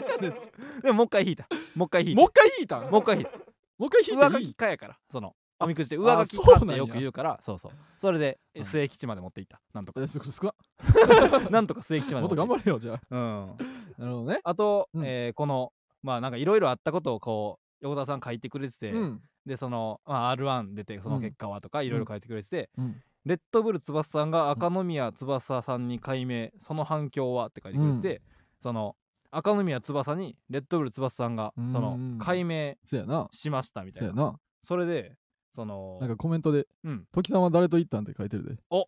でももう一回引いた。もう一回引いたもう一回引いたもう一回引いた。もう一回引い上書てい。いきかやからその。あおみくじで上書きかってよく言うからそうそう。それで末吉まで持っていった。なんとか。えす少な なんとか末吉までもっと頑張れよじゃうん。あなるほどね。あと、うん。えーこのまあなんかいろいろあったことをこう横田さん書いてくれてて、うん。でその、まあ、R1 出てその結果はとかいろいろ書いてくれてて、うん。レッドブル翼さんが赤宮翼さんに改名その反響はって書いてくれてて、その赤宮翼にレッドブル翼さんがうんその改名しましたみたいな。それでそのなんかコメントでうん「時さんは誰と言ったん?」って書いてるで。お。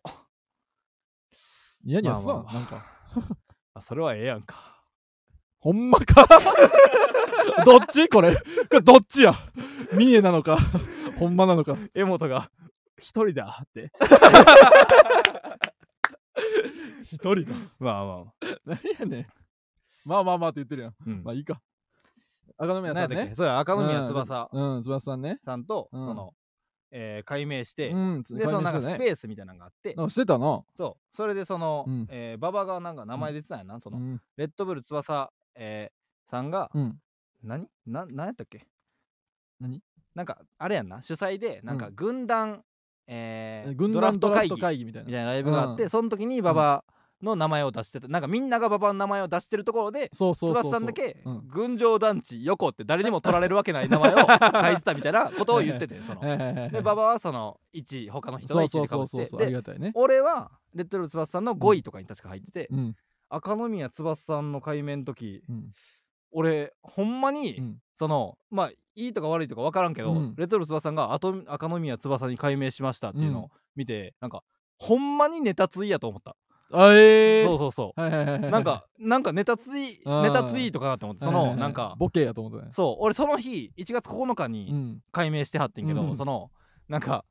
ニヤニヤすなまあまあ。まあなんか。あそれはええやんか。ほんまか？どっち？これ。これどっちや？三重なのか？ほんまなのか？江本が一人だって。一人だ。まあまあ何やねん。まあまあまあって言ってるやん。うん。まあいいか。赤宮さんね。そうや赤宮翼。うんうん翼さんね。さんと、うん。その、えー改名して、うんでそのなんかスね。ペースみたいなのがあって。なしてたなそう。それでその、うん。えー馬場がなんか名前出てたんやな、その、うん。レッドブル翼、えーさんが、うん。何？な何やったっけ？何？なんかあれやんな。主催でなんかうん。軍団、えー軍ドラフ団ドラフトト会議みたいな。ライブがあって、うん。その時に馬場の名前を出してた。なんかみんなが馬場の名前を出してるところでそうそうそうそう。翼さんだけうん。群青団地横って誰にも取られるわけない名前を書いてたみたいなことを言ってて その。で馬場はその1位他の人の1そうそう位でかぶってそうそうそう。ありでがたいね。俺はレッドブル翼さんの5位とかに確か入ってて、うん。赤宮翼さんの改名の時うん。俺ほんまに、うん。そのまあいいとか悪いとか分からんけど、うん。レッドブル翼さんがあと赤宮翼に改名しましたっていうのを見て、なんかほんまにネタついやと思った、あええそうそうそう。はいはいはいはいなんかなんかネタついあーネタツイートかなって思ってそはいはいはいのなんかボケやと思ったね。そう俺その日1月9日にうん。改名してはってんけど、うん。そのなんか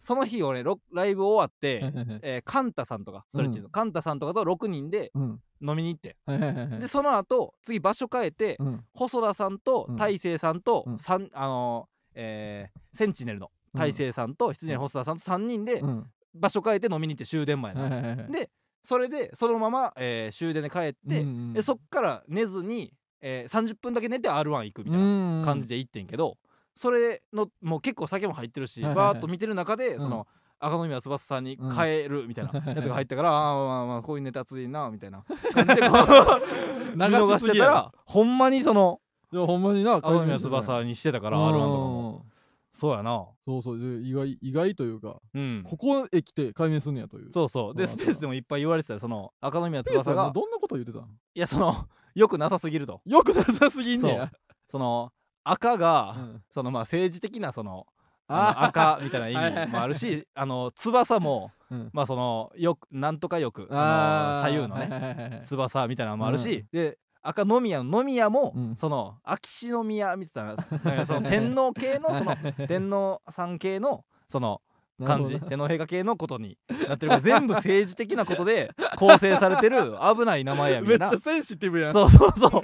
その日俺ロライブ終わって、はいはいはい。えーカンタさんとかストレッチーズの、カンタさんとかと6人でうん。飲みに行って、はいはいはいはい。でその後次場所変えて、うん。細田さんとうん。大勢さんと、うん。三あのーえーセンチネルの大勢さんと羊の細田さんと3人でうん。場所変えて飲みに行って終電前な、はいはいはいはい。でそれでそのまま、えー終電で帰って、うんうんでそっから寝ずに、えー30分だけ寝て R1 行くみたいな感じで行ってんけど、それのもう結構酒も入ってるし、はいはいはい。バーッと見てる中で、うん。その赤宮翼さんに変えるみたいな やつが入ったから、ああまあまあこういうネタ熱いなみたいな 感じでこう見流逃してたらほんまにそのいやほんまにな赤宮翼にしてたから R1 とかもそうやな。そうそう。で意外意外というかうん。ここへ来て解明すんねやという。そうそう。でまあスペースでもいっぱい言われてたよその赤宮スペース翼が。はどんなこと言ってたん？いやその よくなさすぎると。よくなさすぎんねや。その赤が、うん。そのまあ政治的なそのあの赤みたいな意味もあるしあの翼もうん。まあそのよくなんとかよくあ左右のねはいはいはいはい。翼みたいなのもあるし、うん。で赤宮の宮も、うん。その秋篠宮みたいな その天皇系のその 天皇さん系のその感じ天皇陛下系のことになってる。から全部政治的なことで構成されてる危ない名前やみたいな。めっちゃセンシティブやん。そうそうそう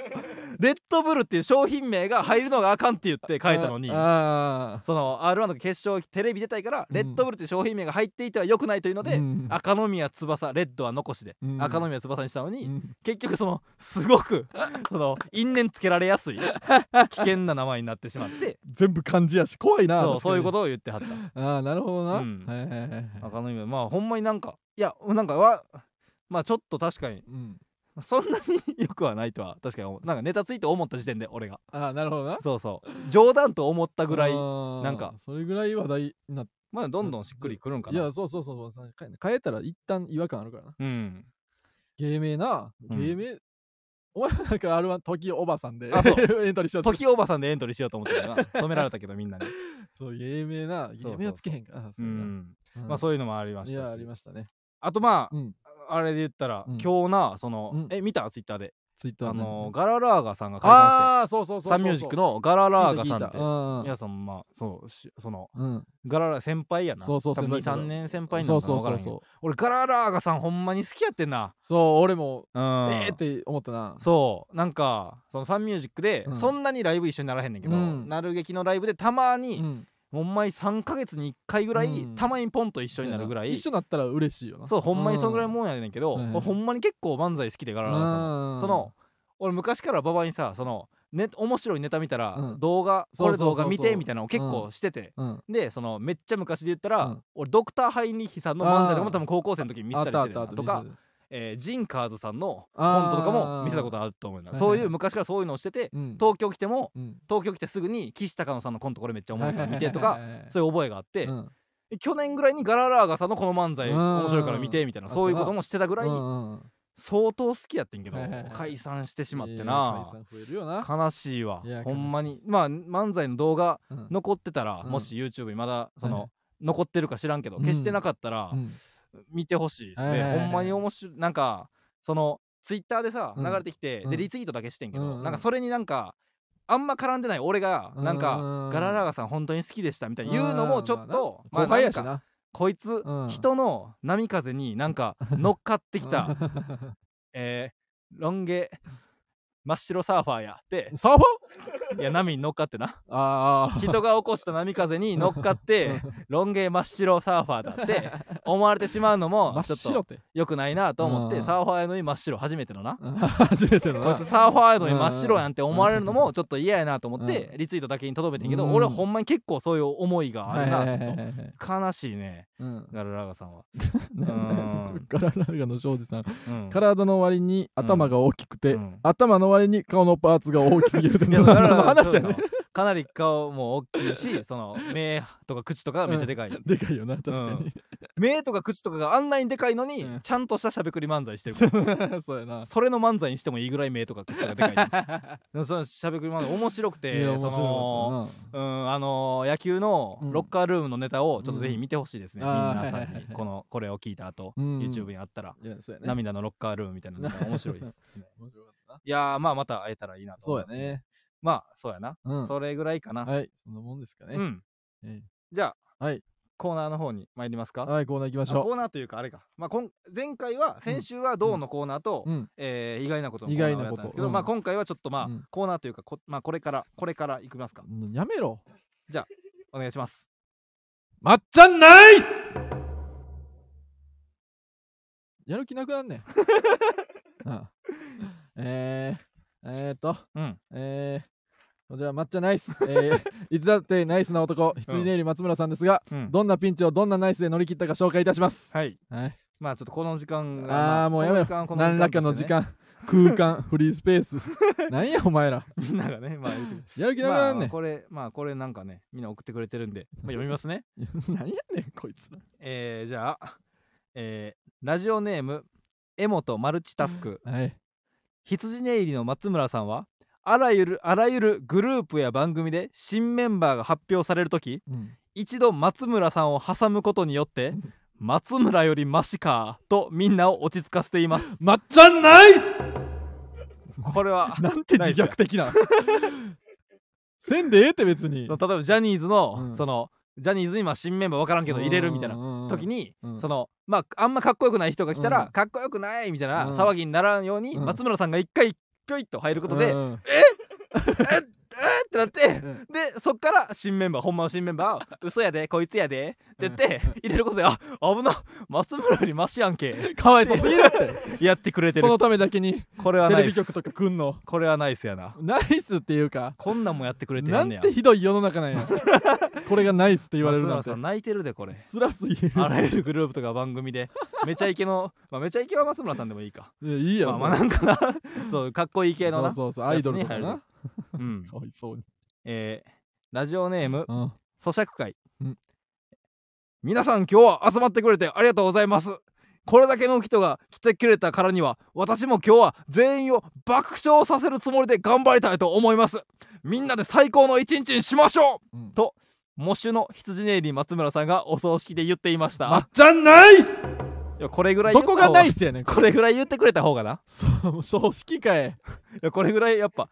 レッドブルっていう商品名が入るのがあかんって言って書いたのにあその R1 の決勝テレビ出たいから、レッドブルっていう商品名が入っていては良くないというので、うん。赤宮翼レッドは残しで、うん。赤宮翼にしたのに、結局そのすごく その因縁つけられやすい 危険な名前になってしまって全部漢字やし怖いなそうそういうこととを言ってはった。ああなるほどな、うん。はいはいはいはい。赤宮まあほんまになんかいやなんかはまあちょっと確かにうんそんなに良くはないとは確かに思う。なんかネタついて思った時点で俺が。ああなるほどな。そうそう。冗談と思ったぐらいなんか。それぐらい話題になっまあどんどんしっくりくるんかな。いやそうそうそうそう変えたら一旦違和感あるからな。うん。芸名なうん。芸名、お前なんか R1 時おばさんであそう。エントリーしようと。時おばさんでエントリーしようと思ってたから止められたけどみんなにそう芸名なそう芸名はつけへんかあうそう。やな。ん。まあそういうのもありましたし。いやありましたね。あとまあ、うんあれで言ったら、うん。今日なその、うん。え見た？ツイッターで、ツイッターあのガララーガさんが解散ああそうそうそうそうしてサンミュージックのガララーガさんって。聞いた聞いた。うん皆さん。まあそうしそのうん。ガララ先輩やな。そうそう多分23先輩年先輩なそうのかな分からへんけど。そうそうそう俺ガララーガさんほんまに好きやってんな。そう俺もうん。えーって思ったな。そう。なんかそのサンミュージックで、うん。そんなにライブ一緒にならへんねんけど、うん。なる劇のライブでたまに、うんほんまに3ヶ月に1回ぐらい、うん。たまにポンと一緒になるぐらい。一緒になったら嬉しいよな。そうほんまにそのぐらいん。もんやねんけど、うん俺ほんまに結構漫才好きでガララさん。その俺昔から馬場にさそのね面白いネタ見たら、うん。動画そうそうそうそう。これ動画見てみたいなのを結構してて、うん。でそのめっちゃ昔で言ったら、うん。俺ドクターハイニッヒさんの漫才とかも多分高校生の時に見せたりしてたとかえージンカーズさんのコントとかも見せたことあると思うそういう昔からそういうのをしててうん。東京来てもうん。東京来てすぐに岸高野さんのコントこれめっちゃ思いから見てとかそういう覚えがあって、うん。去年ぐらいにガララーガさんのこの漫才うん面白いから見てみたいなそういうこともしてたぐらい相当好きやってんけど解散してしまってな。悲しいわ。ほんまに。まあ漫才の動画うん。残ってたら、うん。もし YouTube にまだその、はい。残ってるか知らんけど、うん。消してなかったら、うん見てほしいですね、はいはいはいほんまに面白いなんかその Twitter でさうん。流れてきて、うん。でリツイートだけしてんけど、うんうんなんかそれになんかあんま絡んでない俺がなんか、うんガララガさん本当に好きでしたみたいな言うのもちょっと、まあな。んかなこいつ、うん。人の波風になんか乗っかってきた、えーロン毛真っ白サーファーやって。サーフいや波に乗っかってな。ああ人が起こした波風に乗っかって ロン毛真っ白サーファーだって 思われてしまうのもちょっと白って。良くないなと思ってうん。サーファーやのに真っ白初めてのな。うん。初めてのな。こいつサーファーやのに真っ白やんって思われるのもちょっと嫌やなと思ってリツイートだけにとどめてんけどうん。俺ほんまに結構そういう思いがあるなちょっと。悲しいね。うん。ガララガさんは。なんだガララガの庄司さん。うん。体の割に頭が大きくて、うん。頭の割に顔のパーツが大きすぎるいやガララ何のガ話やねかなり顔も大きいし その目とか口とかがめっちゃでかいでかいよな確かに、目とか口とかがあんなにでかいのにうん。ちゃんとしたしゃべくり漫才してる。からそうやな。それの漫才にしてもいいぐらい目とか口がでかい そのしゃべくり漫才面白くいてそのうんあのー野球のうん。ロッカールームのネタをちょっとぜひ見てほしいですね、うん。皆さんに。このこれを聞いた後、うん。YouTube にあったら、ね。涙のロッカールームみたいなのが面白いです、いやーまあまた会えたらいいななそうやねまあそうやな、うん。それぐらいかな、はいそんなもんですかね、うん。えじゃあはい。コーナーの方に参りますか？はいコーナー行きまあしょコーナーというかあれか、まあ、こん前回は先週はどうのコーナーと、ううん。えー意外なことの意コーナー外なこと。をやったんですけど、うん。まあ、今回はちょっとまあ、うん。コーナーというかこ,、まあ、これからこれからいきますか。うんやめろ。お願いします。まっちゃんナイス！やる気なくなんねん。あえー、えー、っとうん。えー、こちら抹茶ナイス、えー、いつだってナイスな男羊ねり松村さんですが、うん。どんなピンチをどんなナイスで乗り切ったか紹介いたします。はい。はい。まあちょっとこの時間があまあもうやめろこの時間はこの何らかの時間空間 フリースペース。なんやお前ら。みんながねまあ言うて。くるやる気なくまあなんねん、これまあこれなんかねみんな送ってくれてるんで、まあ、読みますね。何やねんこいつ。らえー、じゃあ、えーラジオネーム江本マルチタスク。はい。羊ね入りの松村さんは？あらゆるあらゆるグループや番組で新メンバーが発表されるときうん。一度松村さんを挟むことによってうん。松村よりマシかとみんなを落ち着かせています。まっちゃんナイス！これは なんて自虐的な。せんでええって別に。例えばジャニーズの、うん。そのジャニーズにまあ新メンバー分からんけど入れるみたいなな時に、うん。そのまああんまかっこよくない人が来たら、うん。かっこよくないみたいなうん。騒ぎにならんように、うん。松村さんが一回ぴょいっと入ることで、うんえ？ってなって、うん。でそっから新メンバーほんまの新メンバーを「嘘やでこいつやで」って言って、入れることで「あ危な松村よりマシやんけ かわいそうすぎるって」やってくれてる。そのためだけにこれはテレビ局とか来んの。これはナイスやな。ナイスっていうかこんなんもやってくれてなんんねや。てひどい世の中なんや。これがナイスって言われるなんて。泣いてるでこれ。辛すぎる。あらゆるグループとか番組で。めちゃイケの、まあ、めちゃイケは松村さんでもいいか。いやいいやろまあまあなんかな。そうかっこいい系のな。そうそうそうアイドルとかなうん。かわいそうに。えーラジオネームうん。咀嚼会、うん。皆さん今日は集まってくれてありがとうございます。これだけの人が来てくれたからには私も今日は全員を爆笑させるつもりで頑張りたいと思います。みんなで最高の一日にしましょう。うん。と喪主の羊ネイリー松村さんがお葬式で言っていました、まっちゃんナイス！いやこれぐらいどこがやねんこれ。ぐらい言ってくれた方がな。そう葬式かい。いやこれぐらいやっぱ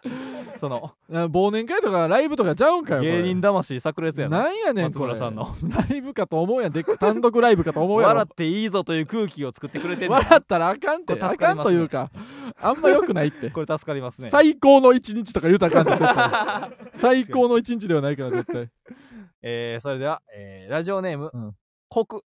そのな忘年会とかライブとかちゃうんかよ芸人魂炸裂やな。なんやねん松村さんの。ライブかと思うやんでっ単独ライブかと思うやろ。笑っていいぞという空気を作ってくれてんねん。笑ったらあかんって。これ助あかんというかあんま良くないって。これ助かりますね。最高の一日とか言うたらあかんって絶対。最高の一日ではないから絶対。えーそれでは、えーラジオネーム、うん。コク、うん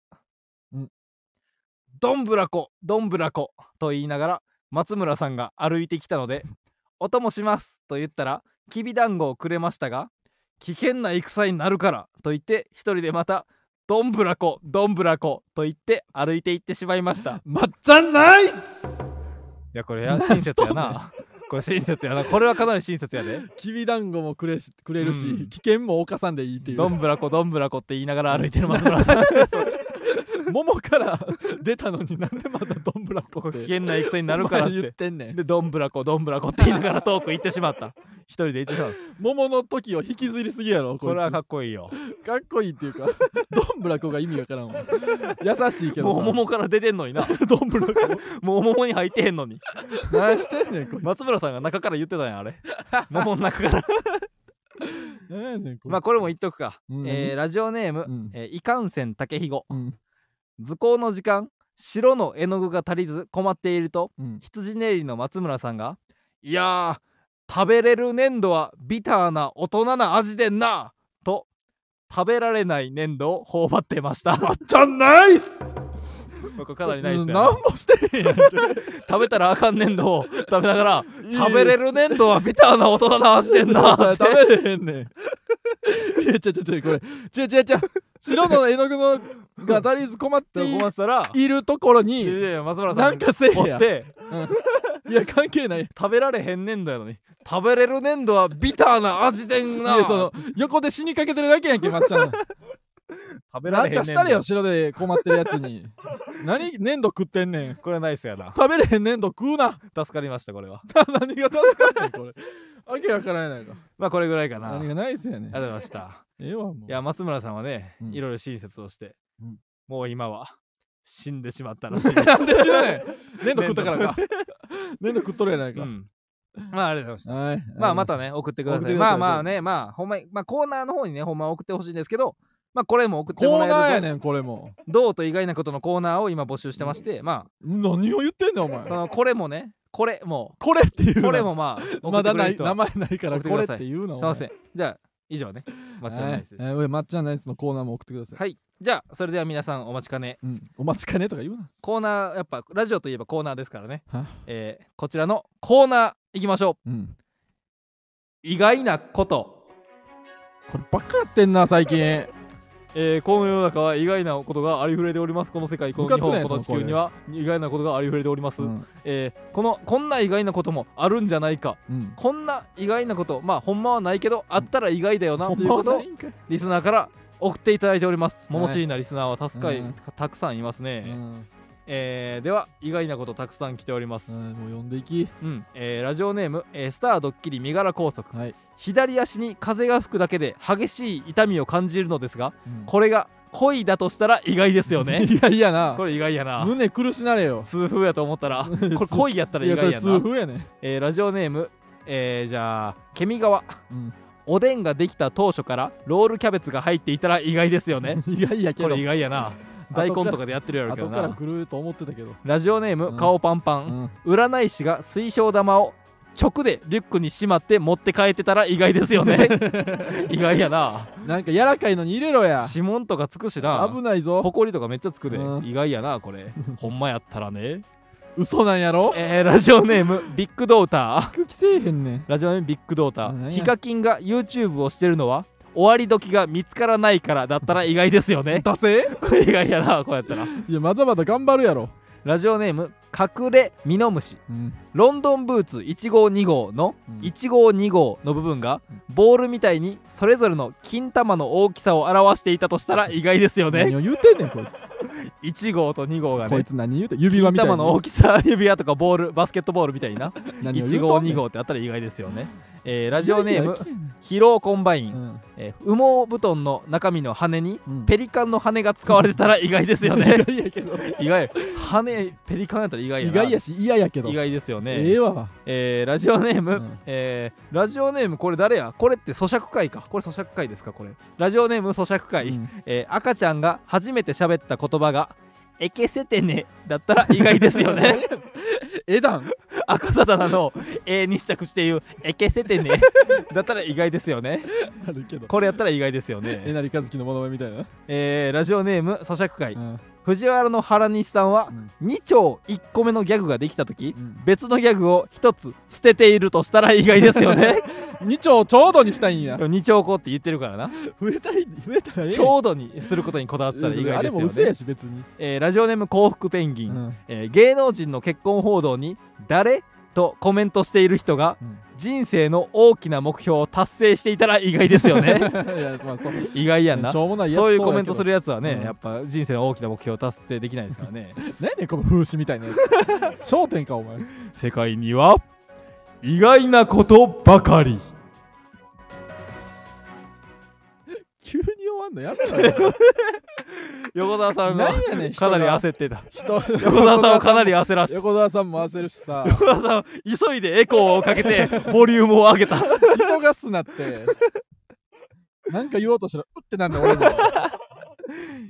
どんぶらこどんぶらこと言いながら松村さんが歩いてきたので「お供します」と言ったらきびだんごをくれましたが危険な戦になるからと言って一人でまた「どんぶらこどんぶらこ」と言って歩いていってしまいました。いまっちゃんナイス！やこれや親切やな。これ親切やな。これはかなり親切やできびだんごもくれしくれるし、うん。危険も犯さんでいいっていうどんぶらこどんぶらこって言いながら歩いてる松村さん 桃から出たのになんでまたどんぶらこって危険な戦になるからっお前言てってんねん。でどんぶらこどんぶらこって言いながら遠く行ってしまった。一人で行ってしまう。桃の時を引きずりすぎやろここれはかっこいいよ。かっこいいっていうかどんぶらこが意味わからんわ。優しいけどさ。もう桃から出てんのにな。どんぶらこ？もう桃に入ってへんのに。何してんねんこ松村さんが中から言ってたんやあれ。桃の中から まあこれも言っとくか、うんえーラジオネーム、うん。えーいかんせん竹ひご。うん。図工の時間白の絵の具が足りず困っているとうん。羊ねりの松村さんが「いやー食べれる粘土はビターな大人な味でんな!」と食べられない粘土を頬張ってました。まっちゃんナイスこれかなりないですうんよ、何もしてへんやん食べたらあかん粘土を食べながら食べれる粘土はビターな大人な味でんな食べれへんねん。いやちょちょちょこれ。ちょちょちょ白の絵の具のが足りず困ってい困ってたらいるところいにやいや松村さんなんかせえや。持って。いや関係ない。食べられへん粘土やのに。食べれる粘土はビターな味でんいなやその横で死にかけてるだけやんけまっちゃん食べらなんれへん粘土かしたれよ白で困ってるやつに。何粘土食ってんねん。これはナイスやな。食べれへん粘土食うな。助かりましたこれは。何が助かんねんこれ。わけわからないか。まあこれぐらいかな。あり何がナイスやね。んがとうございました。ええわもう。いや松村さんはね、うん。いろいろ親切をして、うん。もう今は死んでしまったらしい。なんで知らねん粘土食ったからか。粘土。食っとるやないか、うん。まあありがとうございました。はい。まあまたね送ってください。まあまあねまあほんまにまあコーナーの方にねほんま送ってほしいんですけどまあこれも送ってコもらえるナーやねんこれも。どうと意外なことのコーナーを今募集してましてま何を言ってんねんお前。あそのこれもねこれもこれっていうな。これもまあまだない送ってくれる人は。名前ないからこれってください。うなすいません。じゃあ以上ね。間違いないです。えーえーまっちゃんナイツのコーナーも送ってください、はい。じゃあそれでは皆さんお待ちかね。うん、お待ちかねとか言うな。コーナーやっぱラジオといえばコーナーですからね。はえーこちらのコーナーいきましょう。うん。意外なこと。こればっかやってんな最近えーこの世の中は意外なことがありふれております。この世界この日本この地球には意外なことがありふれております、うん。えーこのこんな意外なこともあるんじゃないか。うん。こんな意外なことまあほんまはないけどあったら意外だよなということをリスナーから送っていただいております。はい物知りなリスナーは助かい、うん。たくさんいますね、うんえーでは意外なことたくさん来ております、うんもう読んでいき。うんえーラジオネーム、えースタードッキリ身柄拘束。はい、左足に風が吹くだけで激しい痛みを感じるのですがうん。これが恋だとしたら意外ですよね。いやいやな。これ意外やな。胸苦しなれよ。痛風やと思ったら。これ恋やったら意外やな。痛風やねえーラジオネーム、えーじゃあケミ川うん。おでんができた当初からロールキャベツが入っていたら意外ですよね。意外やけど。これ意外やな 大根とかでやってるやろうけど後からな来ると思ってたけど、ラジオネーム、うん。顔パンパン、うん、占い師が水晶玉を直でリュックにしまって持って帰ってたら意外ですよね。意外やな。なんか柔らかいのに入れろや。指紋とかつくしな。危ないぞ。ほこりとかめっちゃつくで、うん。意外やなこれ。ほんまやったらね。嘘なんやろ？えー、ラジオネームビッグドーター。空気せえへんねん。ラジオネームビッグドータうん何や？ーヒカキンが YouTube をしてるのは終わり時が見つからないからだったら意外ですよね。ダセこれ意外やなこうやったら。いやまだまだ頑張るやろ、ラジオネーム隠れミノムシうん。ロンドンブーツ1号2号のうん。1号2号の部分がボールみたいにそれぞれの金玉の大きさを表していたとしたら意外ですよね。何を言うてんねんこい1 号と2号がつこいねつ何言うてん？指輪みたいに金玉の大きさ指輪とかボールバスケットボールみたいな。1 何を言う号2とんねん。号ってあったら意外ですよね、えーラジオネームいやいや疲労コンバイン、うん。えー羽毛布団の中身の羽にうん。ペリカンの羽が使われてたら意外ですよね。意外やけど。意外。羽ペリカンやったら意外や意な外やし嫌やけど。意外ですよね。ええわ。えーラジオネーム、うん。えーラジオネームこれ誰や？これって咀嚼会か。これ咀嚼会ですか？これ。ラジオネーム咀嚼会、うん。えー赤ちゃんが初めて喋った言葉が「エケセテネ」だったら意外ですよね。えだん？赤さだなの「え」にした口で言う「エケセテネ」だったら意外ですよね。あるけど。これやったら意外ですよえね、なりかずきのものまねみたいな？えーラジオネーム咀嚼会、うん藤原の原西さんはうん。2丁1個目のギャグができた時うん。別のギャグを1つ捨てているとしたら意外ですよね。二丁ちょうどにしたいんや。2丁個って言ってるからな。増えたい増えたらええ。ちょうどにすることにこだわってたら意外ですよあれも嘘やね、し別に。えーラジオネーム幸福ペンギン、うん。えー芸能人の結婚報道に「誰?」とコメントしている人がうん。人生の大きな目標を達成していたら意外ですよね。意外やんな。しょうもないやつそういうコメントするるやつはね、うんやっぱ人生の大きな目標を達成できないですからね。何やねんこの風刺みたいなやつ。焦点かお前。世界には意外なことばかり。急に終わんのやめろよ横澤さんが何やねん人かなりが焦ってた。人。横澤さんをかなり焦らし。て横澤さんも焦るしさ。横澤さん急いでエコーをかけてボリュームを上げた。急がすなって。なんか言おうとしたらうってなんだ俺も。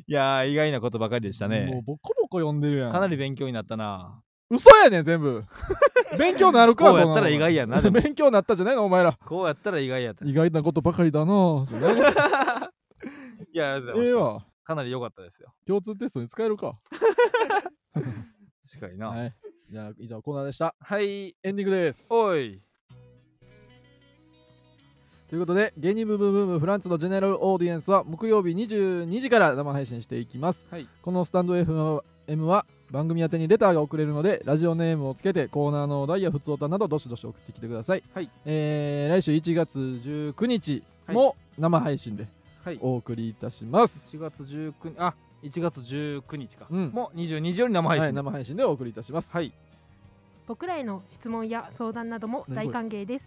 いやー意外なことばかりでしたもうねボコボコ読んでるやん。かなり勉強になったな。嘘やねん全部。勉強なるかこうやったら意外やなでも。勉強なったじゃないのお前ら。こうやったら意外やった。い意外なことばかりだなじゃないやありがとう。ございましたええわかなり良かったですよ。共通テストに使えるか。確かにな。はい。じゃあ以上コーナーでした。はい。エンディングです。おい。ということで芸人ブームブームフランツのジェネラルオーディエンスは木曜日22時から生配信していきます、はい。このスタンド FM は番組宛てにレターが送れるのでラジオネームをつけてコーナーのお題や普通歌などどしどし送ってきてください、はい。えー来週1月19日も生配信で。はいお送りいたします、1月19日あ1月19日か、うん。もう22時より生配信。はい、生配信でお送りいたします、はい。僕らへの質問や相談なども大歓迎です。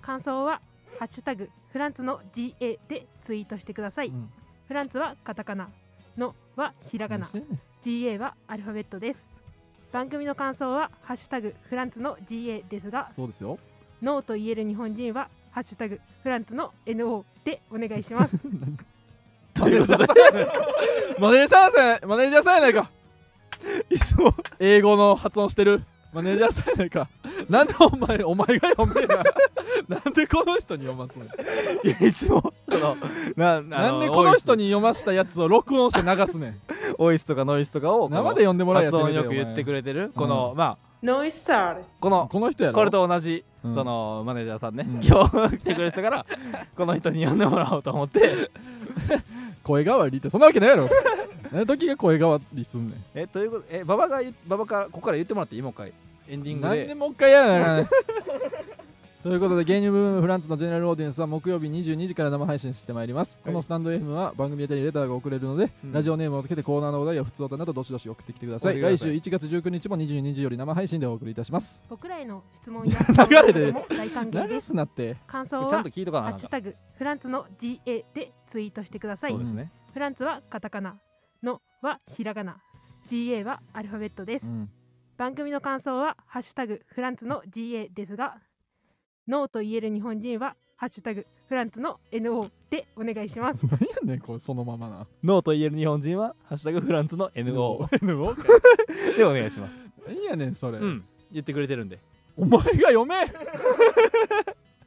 感想は「ハッシュタグフランツの GA」でツイートしてください、うん。フランツはカタカナのはひらがな。GA はアルファベットです。番組の感想は「ハッシュタグフランツの GA」ですがそうですよ。ノーと言える日本人は「ハッシュタグフランツの NO」でお願いします。とということでマネージャーさんやマネージャーさんやないか。いつも英語の発音してる。マネージャーさんやないか。なんでお前お前が読めや。なんでこの人に読ますのいやいつもそのなあなんでこの人に読ましたやつを録音して流すねん。オイスとかノイスとかをこの生で読んでもらえや発音せめてよく言ってくれれてるこの、まあ No estar. このこの人やろ？これと同じ、うん。そのマネージャーさんね、うん。今日来てくれてたから この人に呼んでもらおうと思って。声変わりってそんなわけないやろ。何時が声変わりすんねん。えということえ馬場が言馬場からここから言ってもらっていい？もう一回。エンディングで。なんでもう一回やらなあかんねん ということで芸人ブームフランツのジェネラルオーディエンスは木曜日22時から生配信してまいります、このスタンド FM は番組宛てにレターが送れるので、うん。ラジオネームをつけてコーナーのお題や普通歌などどしどし送ってきてください。来週送ってください1月19日も22時より生配信でお送りいたします。僕らへの質問や流れでも大歓迎流です。すなって。感想はちゃんと聞いとかな。ハッシュタグフランツの GA でツイートしてくださいそうですね、フランツはカタカナのはひらがな。GA はアルファベットです、うん。番組の感想はハッシュタグフランツの GA ですがノーと言える日本人はハッシュタグフランツの NO でお願いします。何やねんこれそのままな。ノーと言える日本人は「ハッシュタグフランツの NO NO か」でお願いします。何やねんそれ、うん。言ってくれてるんで。お前が読め。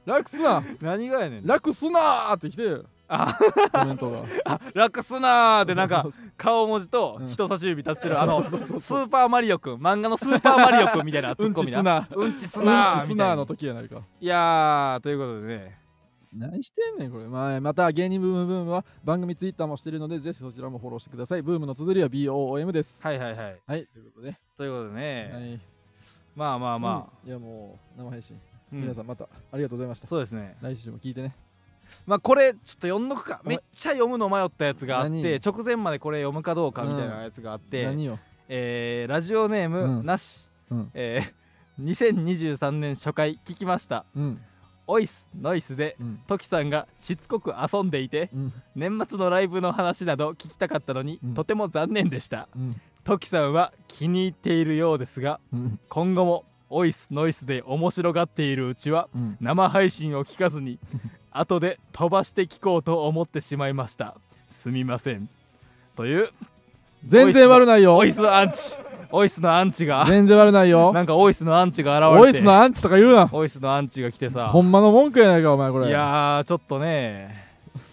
楽すな。何がやねん。楽すなーって来てよあコメントが。あ楽すなーでなんか顔文字とうん。人差し指立ってるあのスーパーマリオくん漫画のスーパーマリオくんみたいなツうんッコミ な。うんちすうんちすなの時やないかいやーということでね。何してんねんこれ、まあ、また芸人ブームブームは番組ツイッターもしてるのでぜひそちらもフォローしてください。ブームの綴りは BOOM です。はいはいはい。はいということで、ということでね、はい。まあまあまうん。いやもう生配信、あ、うん。皆さんまたありがとうございました。そうですね。来週も聞いてねまあこれちょっと読んどくか。めっちゃ読むの迷ったやつがあっ何？て直前までこれ読むかどうかみたいなやつがあって、何よ？えーラジオネーム、うん。なし、うん。えー2023年初回聞きました。うん。オイスノイスでうん。トキさんがしつこく遊んでいてうん。年末のライブの話など聞きたかったのに、うん。とても残念でした。うん。トキさんは気に入っているようですがうん。今後もオイスノイスで面白がっているうちはうん。生配信を聞かずに 後で飛ばして聞こうと思ってしまいました。すみません。という全然悪ないよ。オイスアンチ。オイスのアンチが。全然悪ないよ。なんかオイスのアンチが現れて。オイスのアンチとか言うな。オイスのアンチが来てさ。ほんまの文句やないかお前これ。いやーちょっとね。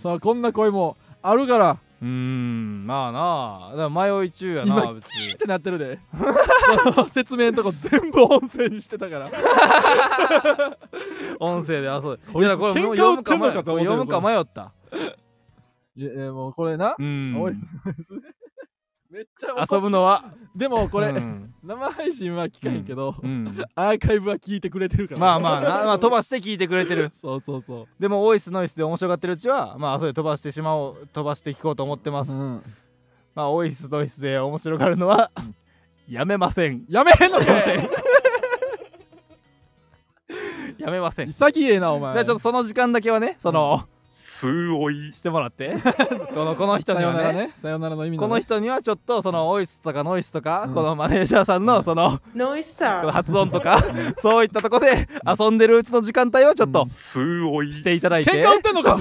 さあこんな声もあるからうーんまあなあ。だから迷い中やな今別に。ってなってるで。その説明のとこ全部音声にしてたから。音声であそうこいついや喧嘩読むか売ってんのかと思ってる読むか迷った。いやいやもうこれな。う、ん。オイスオイスめっちゃ遊ぶのは？でもこれ、うん。生配信は聞かへんけど、うん。アーカイブは聞いてくれてるから。まあまあな、まあ、飛ばして聞いてくれてる。そうそうそでもオイスノイスで面白がってるうちはまあ後で飛ばしてしまおう飛ばして聞こうと思ってます、う、うん、まあオイスノイスで面白がるのはやめません。やめへんのかやめません。じ潔えなお前。ゃあちょっとその時間だけはねその、すごい。してもらって。このこの人さにはね。ね。さよならの意味の、ね、この人にはちょっとそのオイスとかノイスとか、うん。このマネージャーさんのその、No この estar. 発音とかそういったとこで遊んでるうちの時間帯はちょっとすごい。していただいて、喧嘩売ってんのか？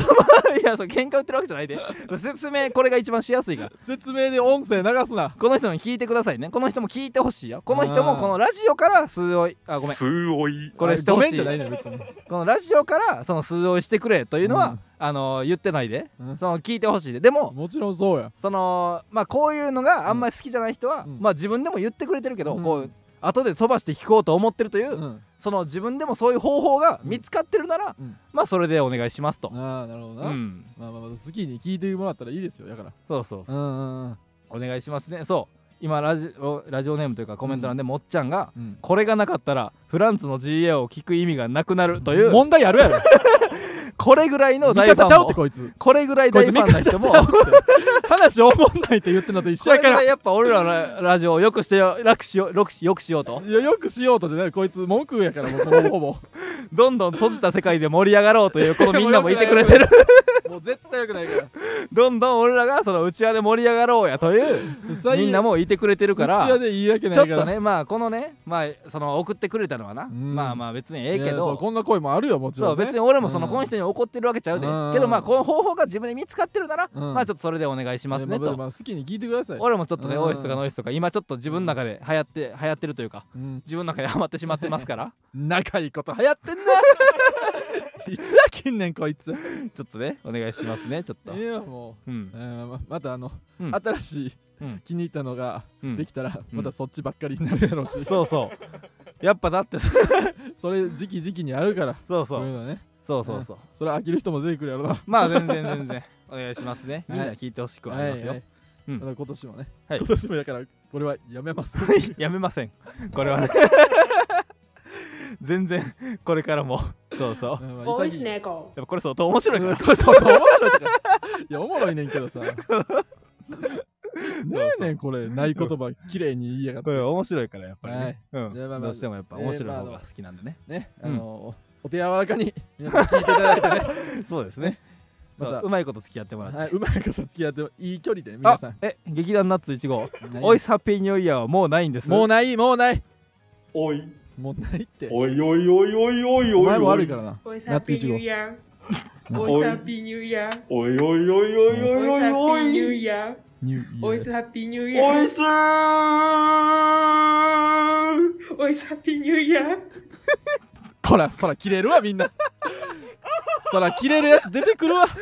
いやそう喧嘩売ってるわけじゃないで。説明これが一番しやすいから。説明で音声流すな。この人に聞いてくださいね。この人も聞いてほしいよ。この人もこのラジオから数追いあごめん。すごい。これしてほしい。ごめんじゃないね別に、このラジオからその数追いしてくれというのは、うんあの言ってないで、うん。その聞いてほしいで。でももちろんそうや。そのまあこういうのがあんまり好きじゃない人は、うん。まあ自分でも言ってくれてるけど、うん。こう後で飛ばして聞こうと思ってるという、うん。その自分でもそういう方法が見つかってるなら、うん。まあそれでお願いしますと、ああなるほどな、うん。まあまあまあ好きに聞いてもらったらいいですよだから。そうそうそう。う、んうんうん。お願いしますね。そう。今ラジオラジオネームというかコメント欄でもっちゃんが、うん。これがなかったらフランツの GA を聞く意味がなくなるという。問題あるやろこれぐらいの味大ファンもこいつ。これぐらい大ファンな人も話おもんないって言ってんのと一緒やから。やっぱ俺らのラジオをよくしてよ楽しよよくしよくしようと。いやよくしようとじゃない。こいつ文句やからもうほぼ。どんどん閉じた世界で盛り上がろうというこのみんなもいてくれてる もう絶対よくないから。どんどん俺らがその内輪で盛り上がろうやというみんなもいてくれてるからうちわでいいわけないから。ちょっとねまあこのねまあその送ってくれたのはな、ん。まあまあ別にええけど。こんな声もあるよもちろね。そうん別に俺もそのうんこの人に怒ってるわけちゃうで、うん。けどまあこの方法が自分で見つかってるなら、うん。まあちょっとそれでお願いしますねと、まあ好きに聞いてください。俺もちょっとね、うん。OS とかノイズとか今ちょっと自分の中で流行って流行ってるというかうん。自分の中でハマってしまってますから。仲いいこと流行ってんな。いつ飽きんねんこいつ。ちょっとねお願いしますねちょっと、いやもう、うん。えーままたあの、うん。新しい、うん。気に入ったのがうん。できたら、うん。またそっちばっかりになるやろうし、そうそう。やっぱだって それ時期時期にあるからそうそう。そういうのね。そうそうそう。それ飽きる人も出てくるやろな。まあ全然全然お願いしますね。みんなはい聞いてほしくはありますよ、はいうん。また今年もね、はい。今年もだからこれはやめます。やめません。これはね全然これからも。そうそう。やっうんまあ Oi, 潔い Sneko. ぱこれそうと面白いから。これそうおもろいとか。いやおもろいねんけどさ。ねえねんこれない言葉綺麗に言いやがって。これ面白いからやっぱりね、はい。うん。まあまあどうしてもやっぱ面白い方が好きなんでね、ねあうん。の、お手柔らかに皆さん聞いていただいてね。そうですね。また。そううまいこと付き合ってもらって、はいうまいこと付き合っていい距離で皆さん。あえ劇団ナッツ1号何おい。ハッピーニューイヤーはもうないんです。もうないもうない。おいもうないっておいおいおいおいおいおいお前も悪いからな Oi, That's Happy it, you New Year. Oi. Oi, Happy New Year. おいおいおいおいおいおいお Oi, い Happy お New い Year. ニューイヤー Happy New お Year. いすー Oi, Happy New Year. こらそら切れるわみんなそら切れるやつ出てくるわ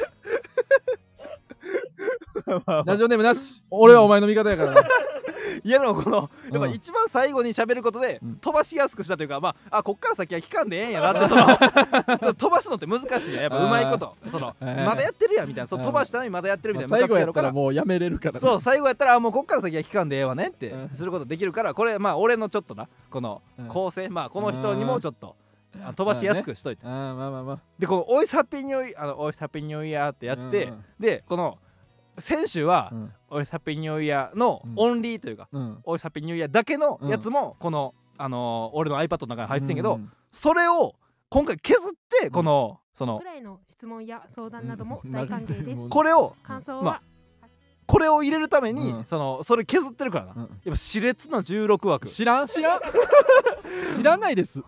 ラジオネームなし俺はお前の味方やからないやでもこのうんやっぱ一番最後に喋ることでうん。飛ばしやすくしたというかまああこっから先は期間でええんやなって その飛ばすのって難しいやっぱうまいこと。そのまだやってるやんみたいな。そううん飛ばしたのにまだやってるみたいな。最後やったららもうやめれるからなそう最後やったらあもうこっから先は期間でええわねってうん。することできるからこれまあ俺のちょっとなこのうん。構成まあこの人にもちょっとあ飛ばしやすくしといて。あーまあまあまあでこの「おいハッピーニューイあのおいハッピーニューイヤー」ってやっててうん。でこの先週はうん「おいハッピーニューイヤー」のうん。オンリーというかうん「おいハッピーニューイヤー」だけのやつもこのあのー俺の iPad の中に入ってんけどうんそれを今回削ってこのそのぐらいの質問や相談なども大歓迎です。これを感想は、まこれを入れるためにうん。そのそれ削ってるからな。うん。やっぱ熾烈な16枠。知らん知らん。知らないです。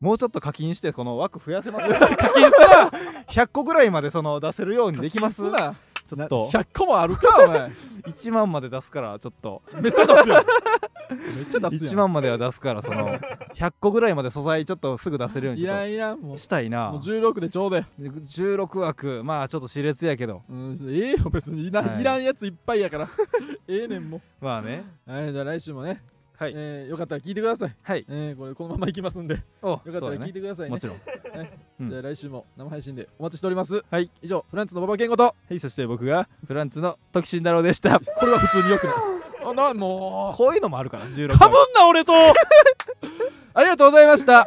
もうちょっと課金してこの枠増やせます？課金すな。100個ぐらいまでその出せるようにできます？すなちょっと。100個もあるかお前。1万まで出すからちょっと。めっちゃ出すよめっちゃ出すや1ん万までは出すからその100個ぐらいまで素材ちょっとすぐ出せるようにいらんいらんもう。としたいな。もう16でちょうどやで16枠まあちょっと熾烈やけど。うんええよ別にいら,、はい。い、らんやついっぱいやから。ええねんもまあね。うはいじゃあ来週もね、はい。えーよかったら聞いてください、はい。えーこれこのままいきますんで。およかったら聞いててくださいね。もちろん。うん。じゃあ来週も生配信でお待ちしております。はい。以上フランツの馬場健吾と。はいそして僕がフランツの徳慎太郎でした。これは普通によくない。あなもこういうのもあるから16うかぶんな俺と。ありがとうございました。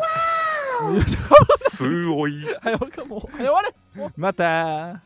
すおい。早かもう早終われ。また